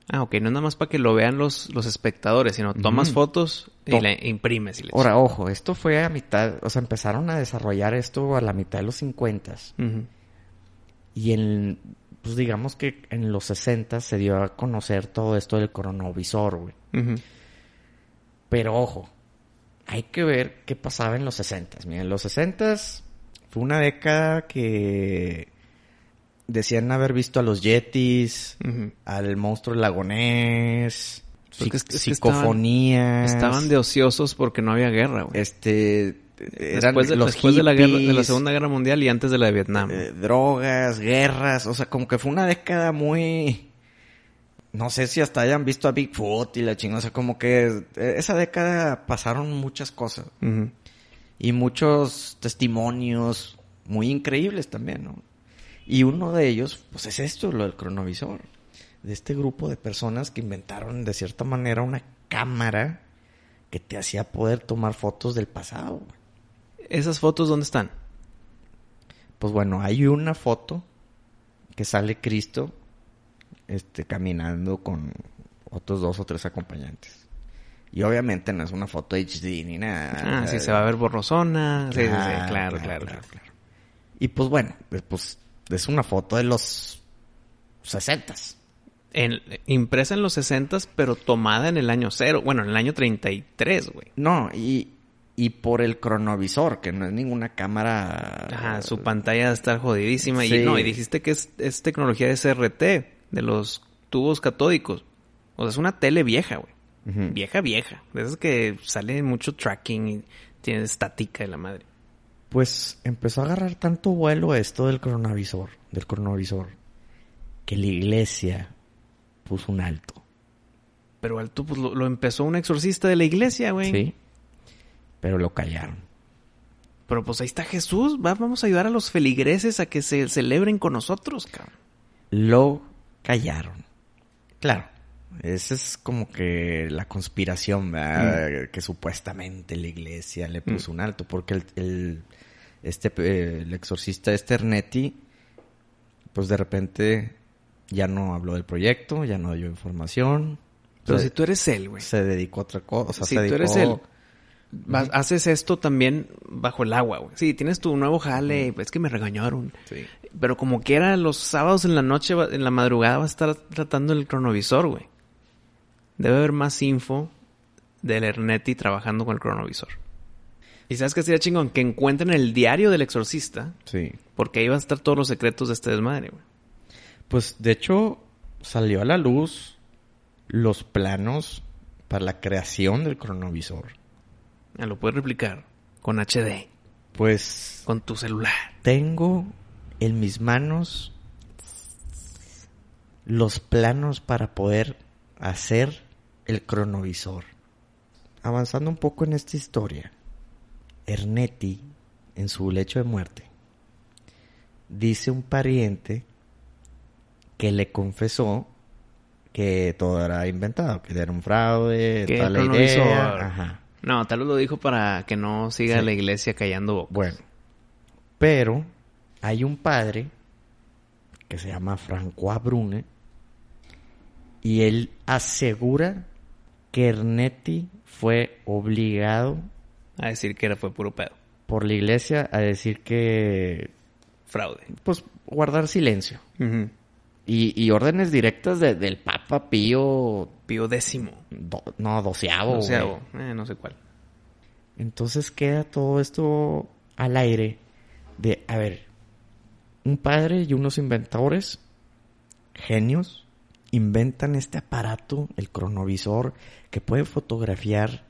Ah, ok. No es nada más para que lo vean los, los espectadores, sino tomas fotos y la imprimes. Y le Ahora, ojo, esto fue a mitad, o sea, empezaron a desarrollar esto a la mitad de los 50 Ujú. y en pues digamos que en los 60 se dio a conocer todo esto del cronovisor, güey. Pero ojo, hay que ver qué pasaba en los 60. Miren, los 60 fue una década que decían haber visto a los Yetis, al monstruo lagonés, Porque es- psic- es que estaban-. Estaban de ociosos porque no había guerra, güey. Este. Eran Después, de, los después de la guerra, de la hippies, Segunda Guerra Mundial y antes de la de Vietnam. eh, drogas, guerras, o sea, como que fue una década muy... No sé si hasta hayan visto a Bigfoot y la chingada, o sea, como que eh, esa década pasaron muchas cosas y muchos testimonios muy increíbles también, ¿no? Y uno de ellos, pues es esto, lo del cronovisor, de este grupo de personas que inventaron de cierta manera una cámara que te hacía poder tomar fotos del pasado. ¿Esas fotos dónde están? Pues bueno, hay una foto que sale Cristo este, caminando con otros dos o tres acompañantes. Y obviamente no es una foto HD ni nada. Ah, sí, se va a ver borrosona. Sí, sí, sí, claro, claro, claro. Y pues bueno, eh, pues es una foto de los sesentas. En- impresa en los 60 pero tomada en el año cero. Bueno, en el año 33, güey. No, y, y por el cronovisor, que no es ninguna cámara. Ajá, su pantalla estar jodidísima. Sí. Y no, y dijiste que es, es tecnología de CRT, de los tubos catódicos. O sea, es una tele vieja, güey. Vieja, vieja. De esas que sale mucho tracking y tiene estática de la madre. Pues empezó a agarrar tanto vuelo esto del cronovisor, del cronovisor, que la iglesia puso un alto. Pero alto, pues lo, lo empezó un exorcista de la iglesia, güey. Sí. Pero lo callaron. Pero pues ahí está Jesús. Va, vamos a ayudar a los feligreses a que se celebren con nosotros, cabrón. Lo callaron. Claro. Esa es como que la conspiración, ¿verdad? Que supuestamente la iglesia le puso un alto. Porque el, el- este, eh, el exorcista este Ernetti, pues de repente ya no habló del proyecto, ya no dio información. Pero se, si tú eres él, güey. se dedicó a otra cosa. Si se tú eres él, vas- haces esto también bajo el agua, güey. Sí, tienes tu nuevo jale, es que me regañaron. Sí. Pero como quiera, los sábados en la noche, en la madrugada, va a estar tratando el cronovisor, güey. Debe haber más info del Ernetti trabajando con el cronovisor. Y sabes que sería chingón que encuentren el diario del exorcista, Sí. porque ahí va a estar todos los secretos de este desmadre, güey. Pues de hecho salió a la luz los planos para la creación del cronovisor. Lo puedes replicar con HD, Pues con tu celular. tengo en mis manos los planos para poder hacer el cronovisor. Avanzando un poco en esta historia, Ernetti, en su lecho de muerte, dice un pariente que le confesó que todo era inventado, que era un fraude, Que tal idea. Ajá. No, tal vez lo dijo para que no siga Sí. la iglesia callando bocas. Bueno, pero hay un padre que se llama François Brune y él asegura que Ernetti fue obligado A decir que era fue puro pedo. por la iglesia a decir que, Fraude. pues, guardar silencio. Y, y órdenes directas de- del Papa Pío, Pío décimo. do- no, doceavo. O sea, güey. eh, no sé cuál. Entonces queda todo esto al aire de, a ver, un padre y unos inventores, genios, inventan este aparato, el cronovisor, que puede fotografiar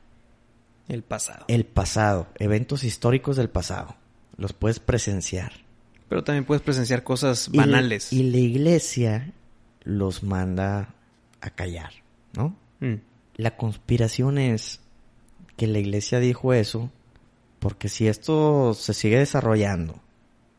El pasado. el pasado, eventos históricos del pasado. Los puedes presenciar. Pero también puedes presenciar cosas Y banales. Y, la iglesia los manda a callar, ¿no? Mm. La conspiración es que la iglesia dijo eso porque si esto se sigue desarrollando,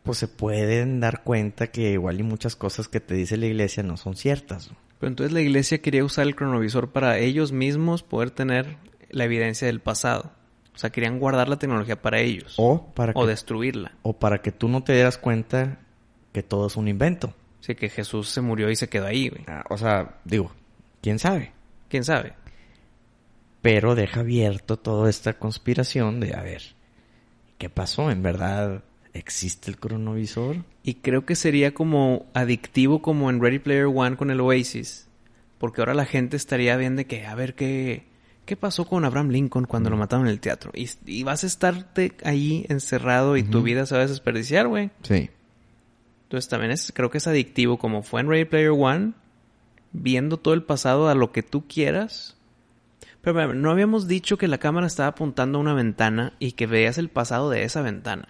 pues se pueden dar cuenta que igual y muchas cosas que te dice la iglesia no son ciertas. Pero entonces la iglesia quería usar el cronovisor para ellos mismos poder tener la evidencia del pasado. O sea, querían guardar la tecnología para ellos. O para que, o destruirla. o para que tú no te dieras cuenta que todo es un invento. Así que Jesús se murió y se quedó ahí, güey. Ah, o sea, digo, quién sabe. ¿Quién sabe? Pero deja abierto toda esta conspiración de, a ver, ¿qué pasó? En verdad, ¿Existe el cronovisor? Y creo que sería como adictivo como en Ready Player One con el Oasis. Porque ahora la gente estaría bien de que, a ver, ¿qué, qué pasó con Abraham Lincoln cuando lo mataron en el teatro? Y, y vas a estarte ahí encerrado y tu vida se va a desperdiciar, güey. Sí. Entonces también es, creo que es adictivo como fue en Ready Player One, viendo todo el pasado a lo que tú quieras. Pero no habíamos dicho que la cámara estaba apuntando a una ventana y que veías el pasado de esa ventana.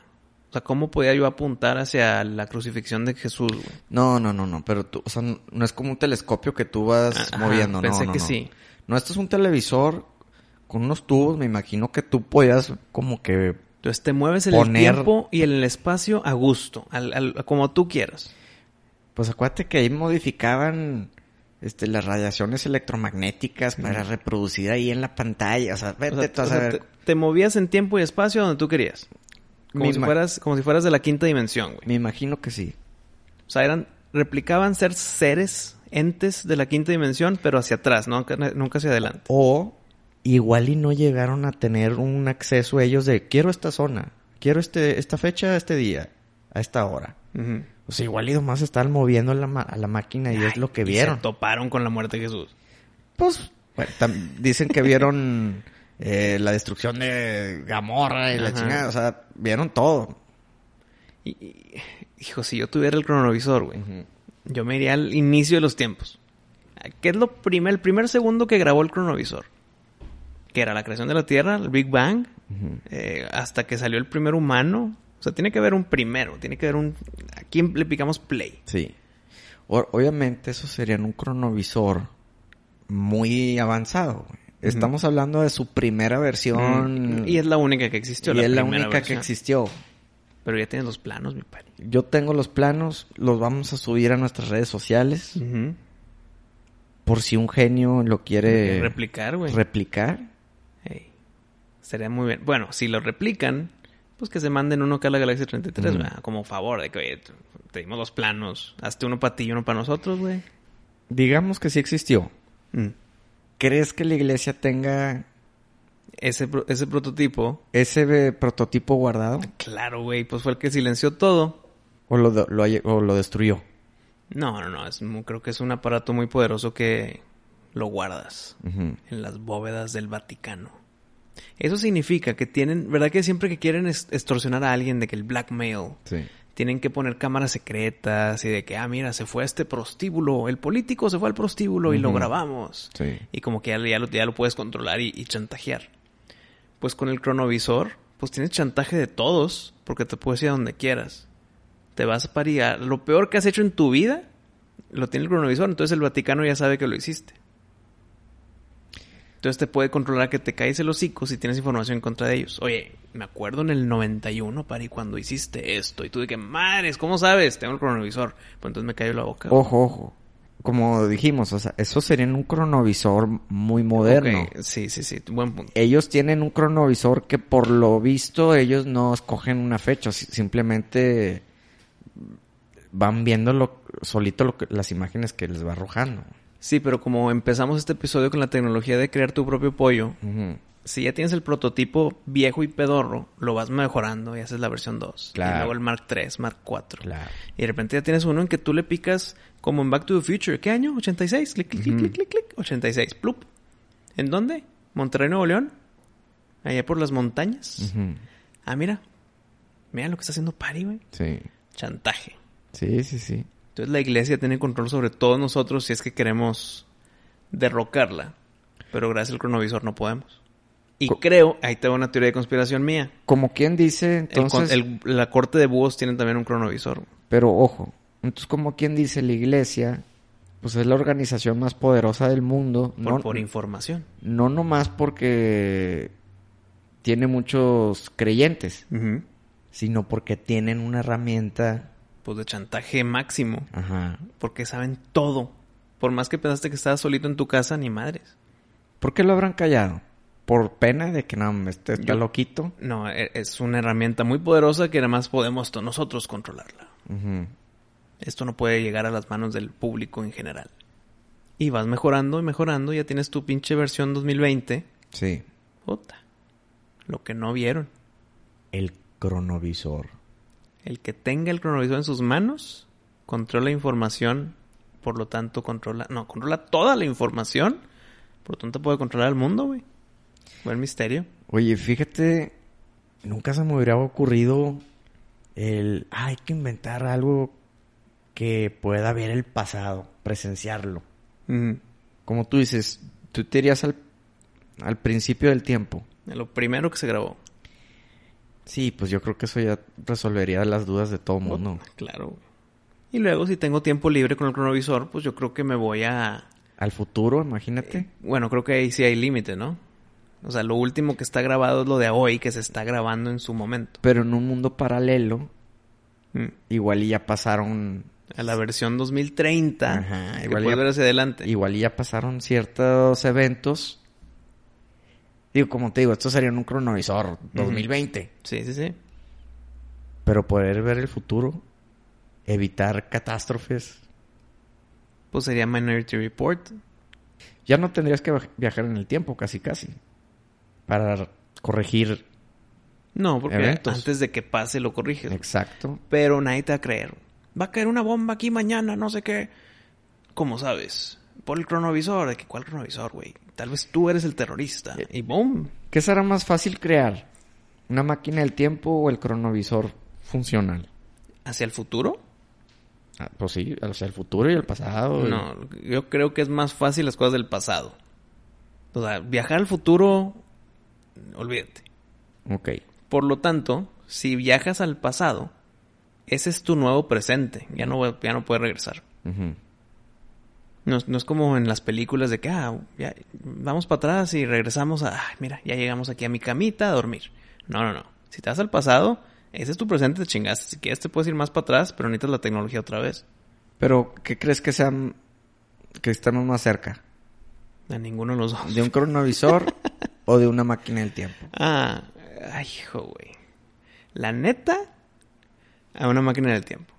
O sea, ¿cómo podía yo apuntar hacia la crucifixión de Jesús, güey? No, no, no, no. Pero tú, o sea, no es como un telescopio que tú vas Ajá, moviendo, no. pensé no, que no. sí. No, esto es un televisor con unos tubos. Me imagino que tú podías como que Entonces te mueves en Poner- el tiempo y en el espacio a gusto, al, al- como tú quieras. Pues acuérdate que ahí modificaban este, las radiaciones electromagnéticas para reproducir ahí en la pantalla. O sea, O vete sea, tú a o saber. te, te movías en tiempo y espacio donde tú querías. Como, si fueras, como si fueras de la quinta dimensión, güey. Me imagino que sí. O sea, eran, replicaban ser seres, entes de la quinta dimensión, pero hacia atrás, ¿no? nunca, nunca hacia adelante. O igual y no llegaron a tener un acceso ellos de quiero esta zona, quiero este, esta fecha, este día, a esta hora. O sea, igual y nomás estaban moviendo la ma- a la máquina y es lo que Y vieron. se toparon con la muerte de Jesús. Pues, bueno, dicen que vieron [laughs] eh, la destrucción de Gamorra y la chingada. O sea, vieron todo. Y, y- hijo, si yo tuviera el cronovisor, güey, yo me iría al inicio de los tiempos. ¿Qué es lo primer, el primer segundo que grabó el cronovisor? Que era la creación de la Tierra, el Big Bang, eh, hasta que salió el primer humano. O sea, tiene que haber un primero, tiene que haber un... Aquí le picamos play. Sí. O- obviamente eso sería en un cronovisor muy avanzado. güey. Estamos hablando de su primera versión. Mm, Y es la única que existió. y es la única que existió. Pero ya tienes los planos, mi padre. Yo tengo los planos, los vamos a subir a nuestras redes sociales. Por si un genio lo quiere Replicar, güey. replicar. Sería muy bien. Bueno, si lo replican, pues que se manden uno acá a la Galaxia 33, Ujú. ¿verdad? Como favor de que, oye, te- te dimos los planos. Hazte uno para ti y uno para nosotros, güey. Digamos que sí existió. Mm. ¿Crees que la iglesia tenga Ese, ese prototipo, ese eh, prototipo guardado? claro, güey, pues fue el que silenció todo. ¿O lo, o lo destruyó? No, no, no. Es, mu- creo que es un aparato muy poderoso que lo guardas en las bóvedas del Vaticano. Eso significa que tienen, ¿verdad que siempre que quieren extorsionar a alguien de que el blackmail, Sí. tienen que poner cámaras secretas y de que, ah, mira, se fue a este prostíbulo, el político se fue al prostíbulo y lo grabamos. Sí. Y como que ya, ya lo, ya lo puedes controlar y, y chantajear. Pues con el cronovisor, pues tienes chantaje de todos, porque te puedes ir a donde quieras. Te vas a parir. Lo peor que has hecho en tu vida, lo tiene el cronovisor, entonces el Vaticano ya sabe que lo hiciste. Entonces te puede controlar que te caes el hocico si tienes información en contra de ellos. Oye, me acuerdo en el 91, Pari, cuando hiciste esto. Y tú de que, madres, ¿cómo sabes? Tengo el cronovisor. Pues entonces me cayó la boca. Ojo, ojo. Como dijimos, o sea, eso sería un cronovisor muy moderno. Sí, sí, sí. Buen punto. Ellos tienen un cronovisor que por lo visto ellos no escogen una fecha, si- simplemente van viendo lo, solito lo que- las imágenes que les va arrojando. Sí, pero como empezamos este episodio con la tecnología de crear tu propio pollo, Ujú. Si ya tienes el prototipo viejo y pedorro, lo vas mejorando y haces la versión 2. Claro. Y luego el Mark 3, Mark 4. Claro. Y de repente ya tienes uno en que tú le picas como en Back to the Future. ¿Qué año? 86. Clic, clic, clic, Ujú. clic, clic, clic. 86. Plup. ¿En dónde? Monterrey, Nuevo León. Allá por las montañas. Ah, mira. Mira lo que está haciendo Pari, güey. Sí. Chantaje. Sí, sí, sí. Entonces la iglesia tiene control sobre todos nosotros si es que queremos derrocarla. Pero gracias al cronovisor no podemos. Y Co- creo, ahí tengo una teoría de conspiración mía. Como quien dice, entonces... el- la corte de búhos tiene también un cronovisor. Pero ojo, entonces como quien dice, la iglesia, pues es la organización más poderosa del mundo. Por, no, por información. no nomás porque tiene muchos creyentes, sino porque tienen una herramienta. Pues de chantaje máximo. Ajá. Porque saben todo. Por más que pensaste que estabas solito en tu casa, ni madres. ¿Por qué lo habrán callado? ¿Por pena de que no, este está Yo- loquito? No, e- es una herramienta muy poderosa que nada más podemos nosotros controlarla. Esto no puede llegar a las manos del público en general. Y vas mejorando y mejorando, ya tienes tu pinche versión 2020. Sí. Puta. Lo que no vieron. El cronovisor. El que tenga el cronovisor en sus manos controla información, por lo tanto controla, no, controla toda la información, por lo tanto puede controlar el mundo, güey. Buen misterio. Oye, fíjate, nunca se me hubiera ocurrido el, ah, hay que inventar algo que pueda ver el pasado, presenciarlo. Como tú dices, tú te irías al, al principio del tiempo. Lo primero que se grabó. Sí, pues yo creo que eso ya resolvería las dudas de todo mundo. Claro. güey. Y luego, si tengo tiempo libre con el cronovisor, pues yo creo que me voy a... Al futuro, imagínate. Bueno, creo que ahí sí hay límite, ¿no? O sea, lo último que está grabado es lo de hoy, que se está grabando en su momento. Pero en un mundo paralelo, Mm. igual y ya pasaron A la versión 2030. Ajá, que igual ya- ver hacia adelante. Igual y ya pasaron ciertos eventos. Digo, como te digo, esto sería en un cronovisor 2020. Sí, sí, sí. Pero poder ver el futuro, evitar catástrofes. Pues sería Minority Report. Ya no tendrías que viaj- viajar en el tiempo, casi casi. Para corregir. No, porque Eventos. antes de que pase lo corriges. Exacto. Pero nadie te va a creer. Va a caer una bomba aquí mañana, no sé qué. ¿Cómo sabes? Por el cronovisor. ¿De que cuál cronovisor, güey? Tal vez tú eres el terrorista. Y boom. ¿Qué será más fácil crear? ¿Una máquina del tiempo o el cronovisor funcional? ¿Hacia el futuro? Ah, pues sí, sea, el futuro y el pasado. y- No, yo creo que es más fácil las cosas del pasado. O sea, viajar al futuro, olvídate. Ok. Por lo tanto, si viajas al pasado, ese es tu nuevo presente. Ya no, ya no puedes regresar. No, es- no es como en las películas de que, ah, ya, vamos para atrás y regresamos a, "Ay, mira, ya llegamos aquí a mi camita a dormir. No, no, no. Si te vas al pasado, ese es tu presente, te chingaste. Si quieres te puedes ir más para atrás, pero necesitas la tecnología otra vez. Pero, ¿qué crees que sean... que estamos más cerca? A ninguno de los dos. ¿De un cronovisor [laughs] o de una máquina del tiempo? Ah, ay, hijo, güey. La neta, a una máquina del tiempo.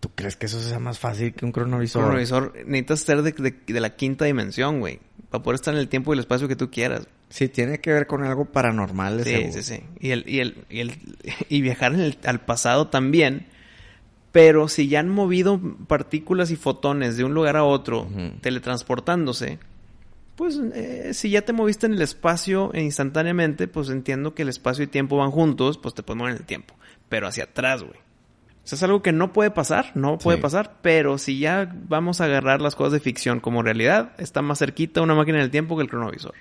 ¿Tú crees que eso sea más fácil que un cronovisor? Cronovisor, necesitas ser de, de- de la quinta dimensión, güey. Para poder estar en el tiempo y el espacio que tú quieras. Sí, tiene que ver con algo paranormal. Sí, seguro. sí, sí. Y, el, y, el, y, el, y viajar en el- al pasado también. Pero si ya han movido partículas y fotones de un lugar a otro, teletransportándose, pues eh, si ya te moviste en el espacio e instantáneamente, pues entiendo que el espacio y tiempo van juntos, pues te puedes mover en el tiempo. Pero hacia atrás, güey. Eso es algo que no puede pasar, no puede Sí. pasar, pero si ya vamos a agarrar las cosas de ficción como realidad, está más cerquita una máquina del tiempo que el cronovisor.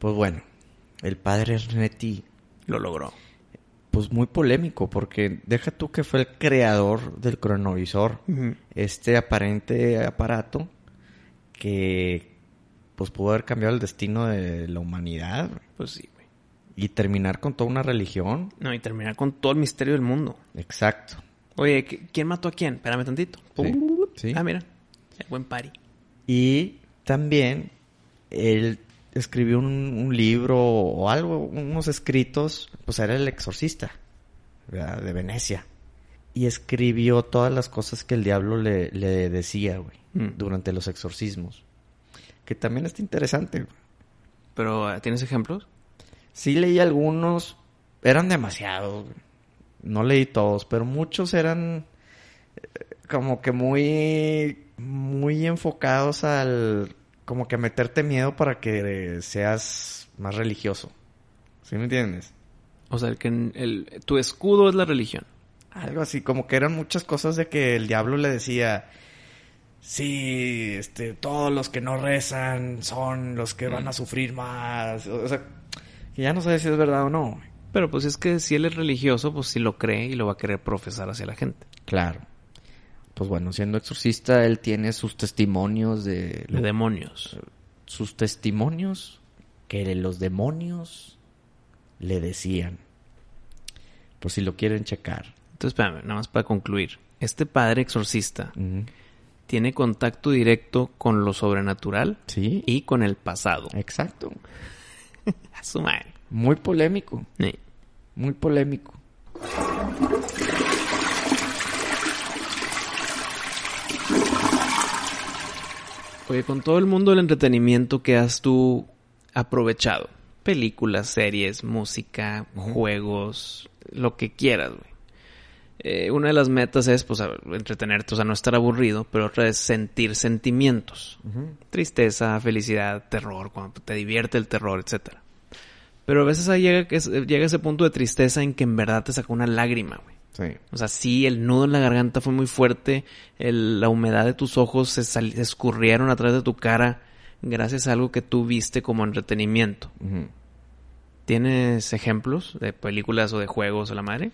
Pues bueno, el padre Ernetti, Lo logró. pues muy polémico, porque deja tú que fue el creador del cronovisor, este aparente aparato que pues pudo haber cambiado el destino de la humanidad Pues sí, güey. y terminar con toda una religión. No, y terminar con todo el misterio del mundo. Exacto. Oye, ¿qui- ¿quién mató a quién? Espérame tantito. Sí, sí. Ah, mira. El buen pari. Y también él escribió un, un libro o algo, unos escritos, pues era el exorcista ¿verdad? de Venecia. Y escribió todas las cosas que el diablo le, le decía, güey, Mm. durante los exorcismos. Que también está interesante. Pero, ¿eh, ¿tienes ejemplos? Sí leí algunos, eran demasiados. No leí todos, pero muchos eran eh, como que muy, muy enfocados al, como que meterte miedo para que seas más religioso. ¿Sí me entiendes? O sea, el que el, tu escudo es la religión. Algo así, como que eran muchas cosas de que el diablo le decía, sí, este, todos los que no rezan son los que van a sufrir más. O sea, que ya no sabes si es verdad o no. Pero pues es que si él es religioso, pues sí lo cree y lo va a querer profesar hacia la gente. Claro. Pues bueno, siendo exorcista, él tiene sus testimonios de... De demonios. sus testimonios que los demonios le decían. Por si lo quieren checar. Entonces, espérame, nada más para concluir. Este padre exorcista. Tiene contacto directo con lo sobrenatural Sí. y con el pasado. Exacto. [laughs] A su madre. Muy polémico. Sí. Muy polémico. Oye, con todo el mundo del entretenimiento que has tú aprovechado, películas, series, música, juegos, lo que quieras, güey. Eh, una de las metas es, pues, a- entretenerte, o sea, no estar aburrido, pero otra es sentir sentimientos. Tristeza, felicidad, terror, cuando te divierte el terror, etcétera. Pero a veces ahí llega, que es- llega ese punto de tristeza en que en verdad te sacó una lágrima, güey. Sí. O sea, sí, el nudo en la garganta fue muy fuerte, el- la humedad de tus ojos se, sal- se escurrieron a través de tu cara gracias a algo que tú viste como entretenimiento. ¿Tienes ejemplos de películas o de juegos o la madre?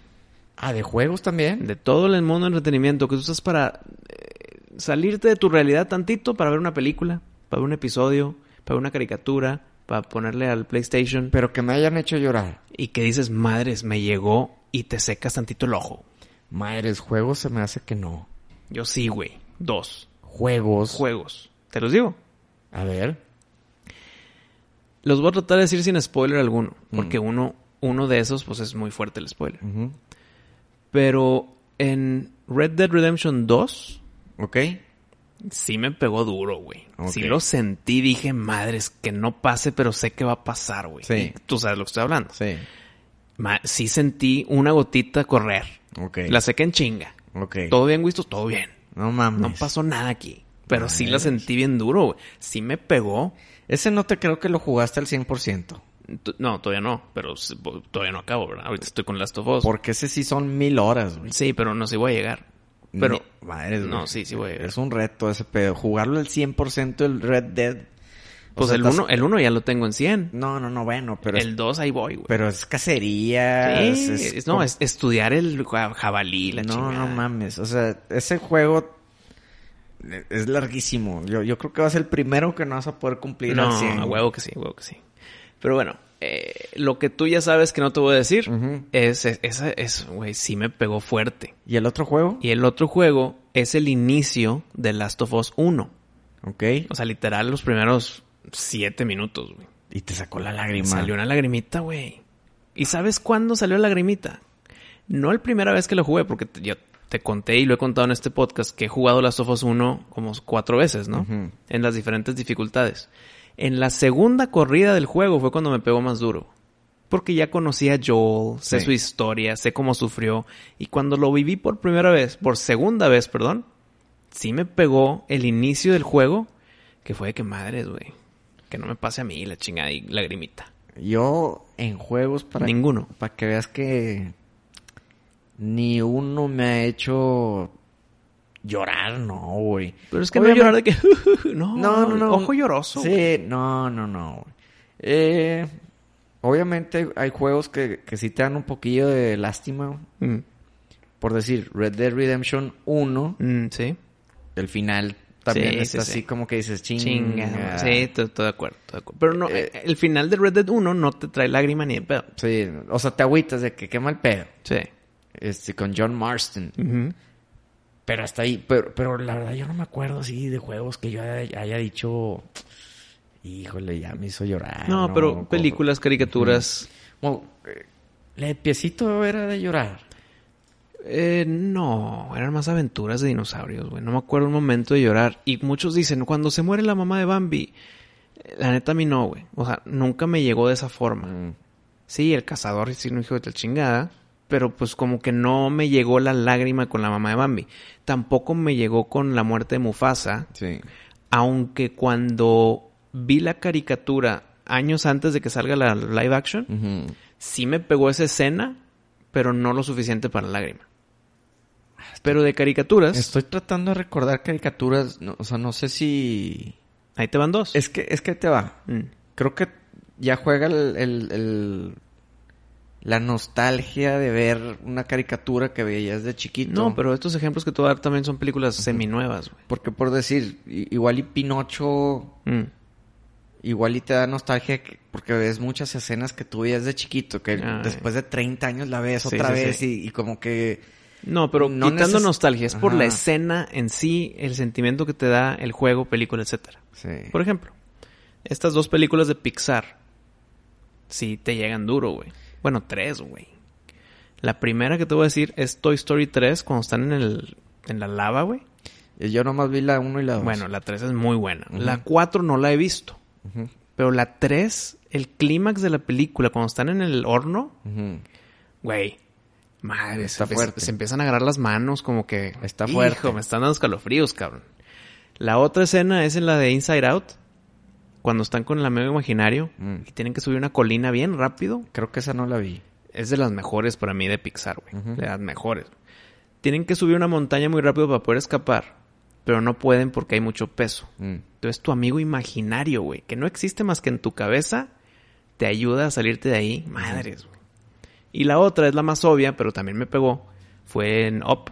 Ah, ¿de juegos también? De todo el mundo de entretenimiento que tú usas para eh, salirte de tu realidad tantito para ver una película, para ver un episodio, para ver una caricatura, para ponerle al PlayStation Pero que me hayan hecho llorar. y que dices, madres, me llegó y te secas tantito el ojo. Madres, juegos se me hace que no. Yo sí, güey. Dos. Juegos. Juegos. Te los digo. A ver. Los voy a tratar de decir sin spoiler alguno. Mm. Porque uno, uno de esos, pues es muy fuerte el spoiler. Ujú. Pero en Red Dead Redemption 2, Ok. sí me pegó duro, güey. Sí lo sentí, dije, madres, que no pase, pero sé que va a pasar, güey. Sí. Tú sabes lo que estoy hablando. Sí. Ma- sí sentí una gotita correr. Ok. La sequé en chinga. Ok. Todo bien, Wistos, todo bien. No mames. No pasó nada aquí. Pero sí la sentí bien duro, güey. Sí me pegó. Ese no te creo que lo jugaste al 100%. No, todavía no. Pero todavía no acabo, ¿verdad? Ahorita estoy con Last of Us. Porque ese sí son mil horas, güey. Sí, pero no sé, voy a llegar. Pero... Ni- güey. No, sí, sí voy a llegar. Es un reto ese pedo. Jugarlo al 100% el Red Dead. o Pues sea, el estás- 1 el uno ya lo tengo en 100. No, no, no, bueno, pero el 2 ahí voy, güey. pero es cacería. Sí, es- no, como- es estudiar el ja- jabalí, la no, chingada. no mames. O sea, ese juego es larguísimo. Yo, yo creo que va a ser el primero que no vas a poder cumplir No, al 100. a huevo que sí, a huevo que sí. Pero bueno, eh, lo que tú ya sabes que no te voy a decir es, es, esa- es, güey, sí me pegó fuerte. ¿Y el otro juego? Y el otro juego es el inicio de Last of Us 1. Ok. O sea, literal, los primeros siete minutos, güey. Y te sacó la lágrima. Salió una lagrimita, güey. ¿Y sabes cuándo salió la lagrimita? No la primera vez que lo jugué, porque yo te conté y lo he contado en este podcast que he jugado Last of Us 1 como cuatro veces, ¿no? En las diferentes dificultades. En la segunda corrida del juego fue cuando me pegó más duro. Porque ya conocía a Joel, sé Sí. su historia, sé cómo sufrió. Y cuando lo viví por primera vez, por segunda vez, perdón, sí me pegó el inicio del juego, que fue de que madres, güey. Que no me pase a mí la chingada y lagrimita. Yo en juegos para Ninguno. para que veas que ni uno me ha hecho llorar, no, güey. Pero es que no llorar de que... [laughs] no, No, no, no. Ojo lloroso. Sí, no, no, no. güey. Eh, obviamente hay juegos que, que sí te dan un poquillo de lástima. Mm, Por decir, Red Dead Redemption 1, mm, sí. el final también Sí, está sí, así sí. como que dices, chinga. Sí, estoy, de acuerdo, estoy de acuerdo. Pero no, Eh, el final de Red Dead 1 no te trae lágrima ni de pedo. Sí, o sea, te agüitas de que quema el pedo. Sí. Este, con John Marston. Ujú. Pero hasta ahí, pero, pero la verdad yo no me acuerdo así de juegos que yo haya, haya dicho, híjole, ya me hizo llorar. No, pero películas, caricaturas... Como, eh, la de piecito era de llorar. Eh, no, eran más aventuras de dinosaurios, güey. No me acuerdo un momento de llorar. Y muchos dicen, cuando se muere la mamá de Bambi... eh, La neta a mí no, güey. O sea, nunca me llegó de esa forma. Mm. Sí, el cazador sí un hijo de la chingada, pero pues como que no me llegó la lágrima con la mamá de Bambi. Tampoco me llegó con la muerte de Mufasa, Sí. aunque cuando vi la caricatura años antes de que salga la live action, sí me pegó esa escena, pero no lo suficiente para la lágrima. Pero de caricaturas, Estoy tratando de recordar caricaturas, no, o sea, no sé si... ahí te van dos. Es que, es que te va. Mm. Creo que ya juega el, el- el- la nostalgia de ver una caricatura que veías de chiquito. No, pero estos ejemplos que a dar también son películas seminuevas, güey. Porque por decir, igual y Pinocho, Mm. igual y te da nostalgia que- porque ves muchas escenas que tú veías de chiquito, que Ay. después de 30 años la ves Sí, otra sí, vez sí. Y, y como que... No, pero No quitando neces- nostalgia, es por la escena en sí, el sentimiento que te da el juego, película, etcétera. Sí. Por ejemplo, estas dos películas de Pixar sí te llegan duro, güey. Bueno, tres, güey. La primera que te voy a decir es Toy Story 3, cuando están en el en la lava, güey. Yo nomás vi la 1 y la 2. Bueno, la 3 es muy buena. La 4 no la he visto. Pero la 3, el clímax de la película, cuando están en el horno, ujú. güey, Madre, Está se, fuerte. se empiezan a agarrar las manos como que... Está Hijo, fuerte. me están dando escalofríos, cabrón. La otra escena es en la de Inside Out. Cuando están con el amigo imaginario Mm. y tienen que subir una colina bien rápido. Creo que esa no la vi. Es de las mejores para mí de Pixar, güey. De las mejores. Tienen que subir una montaña muy rápido para poder escapar. Pero no pueden porque hay mucho peso. Mm. Entonces tu amigo imaginario, güey, que no existe más que en tu cabeza, te ayuda a salirte de ahí. Madres, güey. Y la otra es la más obvia, pero también me pegó. Fue en Up.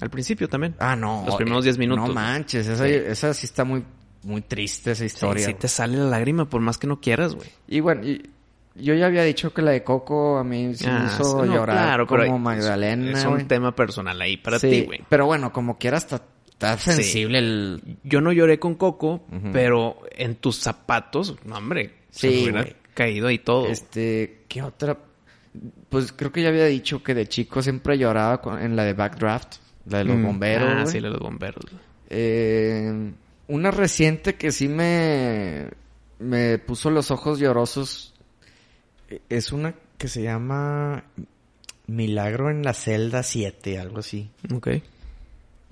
Al principio también. Ah, no. Los primeros 10 minutos. No manches, esa Sí. esa sí está muy, muy triste, esa historia. sí te sale la lágrima por más que no quieras, güey. Y bueno, y- yo ya había dicho que la de Coco a mí sí me Ah, hizo no, llorar claro, como Magdalena. Es un tema personal ahí para Sí, ti, güey. Pero bueno, como quiera está, está sensible el... Yo no lloré con Coco, pero en tus zapatos, no, hombre, se Sí, me hubiera caído ahí todo. Este, ¿qué otra? Pues creo que ya había dicho que de chico siempre lloraba con- en la de Backdraft, la de los Mm. bomberos. Ah, sí, la de los bomberos. Eh, una reciente que sí me, me puso los ojos llorosos eh, es una que se llama Milagro en la celda 7, algo así. Ok.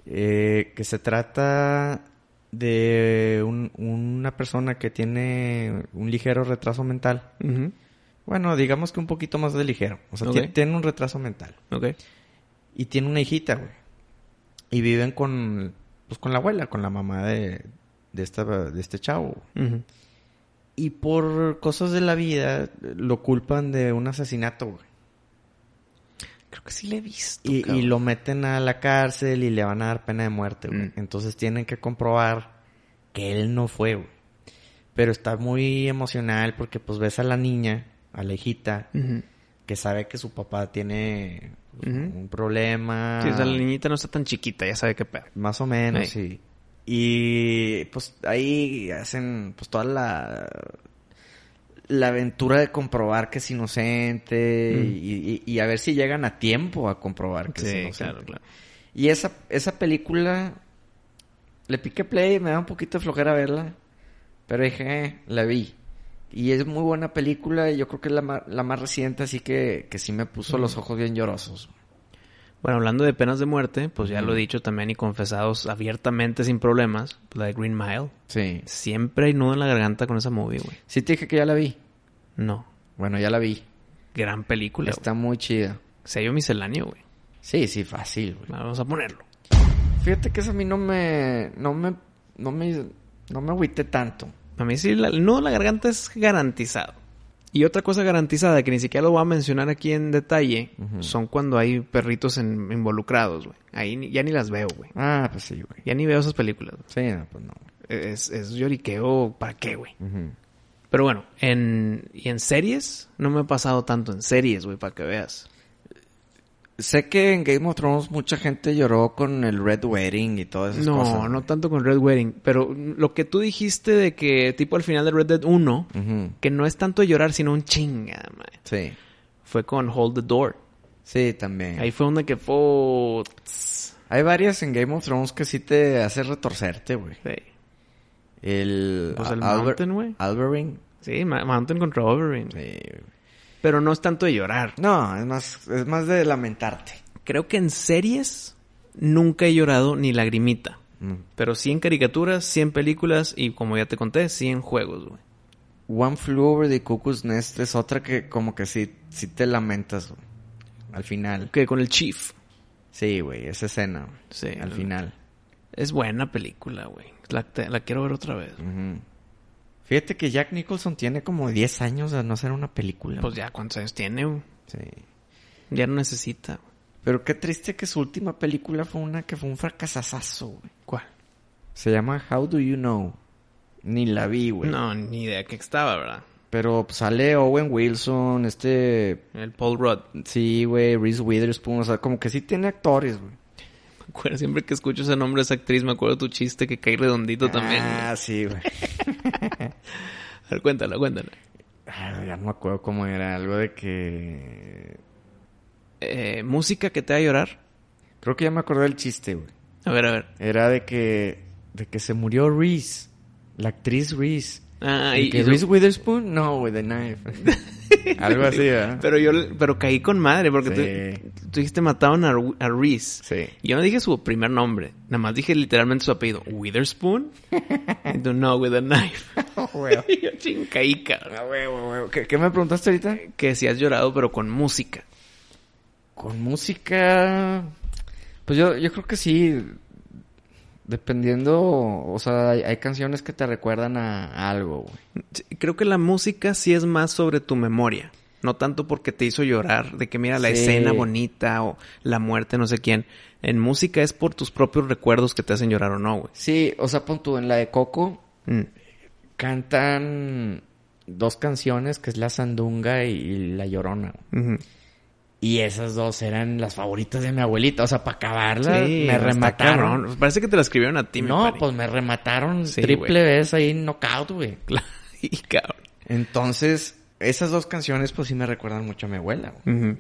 Eh, que se trata de un- una persona que tiene un ligero retraso mental. Bueno, digamos que un poquito más de ligero. O sea, tiene un retraso mental. Ok. Y tiene una hijita, güey. Y viven con, pues, con la abuela, con la mamá de, de, esta, de este chavo. Y por cosas de la vida lo culpan de un asesinato, güey. Creo que sí le he visto. Y, lo meten a la cárcel y le van a dar pena de muerte, güey. Mm. Entonces tienen que comprobar que él no fue, güey. Pero está muy emocional porque pues ves a la niña, a la hijita. Que sabe que su papá tiene pues, un problema. Sí, o sea, la niñita no está tan chiquita, ya sabe qué pedo. Más o menos, sí. Y pues ahí hacen pues toda la la aventura de comprobar que es inocente Mm. y, y- y a ver si llegan a tiempo a comprobar que es Sí, inocente. claro, claro. Y esa, esa película le piqué play, me da un poquito de flojera verla, pero dije, eh, la vi. Y es muy buena película y yo creo que es la, ma- la más reciente, así que, que sí me puso los ojos bien llorosos. Bueno, hablando de penas de muerte, pues ya lo he dicho también y confesados abiertamente sin problemas, la de Green Mile. Sí. Siempre hay nudo en la garganta con esa movie, güey. Sí te dije que ya la vi. No. Bueno, ya la vi. Gran película. Está muy chida. Sello misceláneo, güey. Sí, sí, fácil, güey. Vamos a ponerlo. Fíjate que eso a mí no me... No me... No me... No me agüité tanto. A mí sí, la- el nudo en la garganta es garantizado. Y otra cosa garantizada que ni siquiera lo voy a mencionar aquí en detalle son cuando hay perritos en- involucrados, güey. Ahí ni- ya ni las veo, güey. Ah, pues sí, güey. Ya ni veo esas películas. Sí, no, pues no. Es, es lloriqueo, ¿para qué, güey? Pero bueno, en, y en series, no me ha pasado tanto en series, güey, para que veas. Sé que en Game of Thrones mucha gente lloró con el Red Wedding y todas esas No, cosas. no tanto con Red Wedding, pero lo que tú dijiste de que tipo al final de Red Dead 1, Ujú. que no es tanto llorar, sino un chinga, madre, Sí. fue con Hold the Door. Sí, también. Ahí fue donde que fue... Hay varias en Game of Thrones que sí te hace retorcerte, güey. Sí, El... Pues el Mountain, güey. Alberine. sí Mountain contra Oberyn. Sí. güey. Pero no es tanto de llorar. No, es más, es más de lamentarte. Creo que en series nunca he llorado ni lagrimita. Mm. Pero sí en caricaturas, sí en películas y como ya te conté, sí en juegos, güey. One Flew Over the Cuckoo's Nest es otra que como que sí, sí te lamentas, güey. Al final. Que con el Chief. Sí, güey, esa escena. Sí. Al final. Es buena película, güey. La, quiero ver otra vez. Fíjate que Jack Nicholson tiene como 10 años de no hacer una película. Pues ya, ¿cuántos años tiene, güey? Sí. Ya no necesita. güey. Pero qué triste que su última película fue una que fue un fracasazo, güey. ¿Cuál? Se llama How Do You Know. Ni la vi, güey. No, ni idea que estaba, ¿verdad? Pero pues, sale Owen Wilson, este... El Paul Rudd. Sí, güey, Reese Witherspoon. O sea, como que sí tiene actores, güey. Me acuerdo, siempre que escucho ese nombre de esa actriz, me acuerdo tu chiste que cae redondito también. Ah, sí, güey. [laughs] [laughs] Ver, cuéntala, cuéntala. Ah, ya no me acuerdo cómo era. Algo de que... Eh, música que te va a llorar. Creo que ya me acordé del chiste, güey. A ver, a ver. Era de que... De que se murió Reese. La actriz Reese. Ah, ¿Y y, que y Reese Witherspoon? No, güey, The Knife. [laughs] [laughs] Algo así, ¿verdad? Pero yo, pero caí con madre porque Sí. tú, tú dijiste mataron a, a Reese. Sí. Yo no dije su primer nombre, nada más dije literalmente su apellido. Witherspoon. [laughs] Don't know, with a knife. [laughs] Y yo caí, cabrón. Ah, huevo, huevo. ¿Qué, qué me preguntaste ahorita? Que si has llorado, pero con música. Con música. Pues yo, yo creo que sí. Dependiendo. O sea, hay, hay canciones que te recuerdan a, a algo, güey. Creo que la música sí es más sobre tu memoria. No tanto porque te hizo llorar, de que mira la Sí. escena bonita o la muerte, no sé quién. En música es por tus propios recuerdos que te hacen llorar o no, güey. Sí, o sea, pon tú en la de Coco. Mm. Cantan dos canciones que es La Sandunga y, y La Llorona. Ujú. Y esas dos eran las favoritas de mi abuelita. O sea, para acabarla, Sí, me remataron. Parece que te la escribieron a ti, mi no, pues me remataron Sí, triple vez ahí knockout, güey. Claro. [laughs] Y cabrón. Entonces, esas dos canciones, pues sí me recuerdan mucho a mi abuela, güey. Ujú.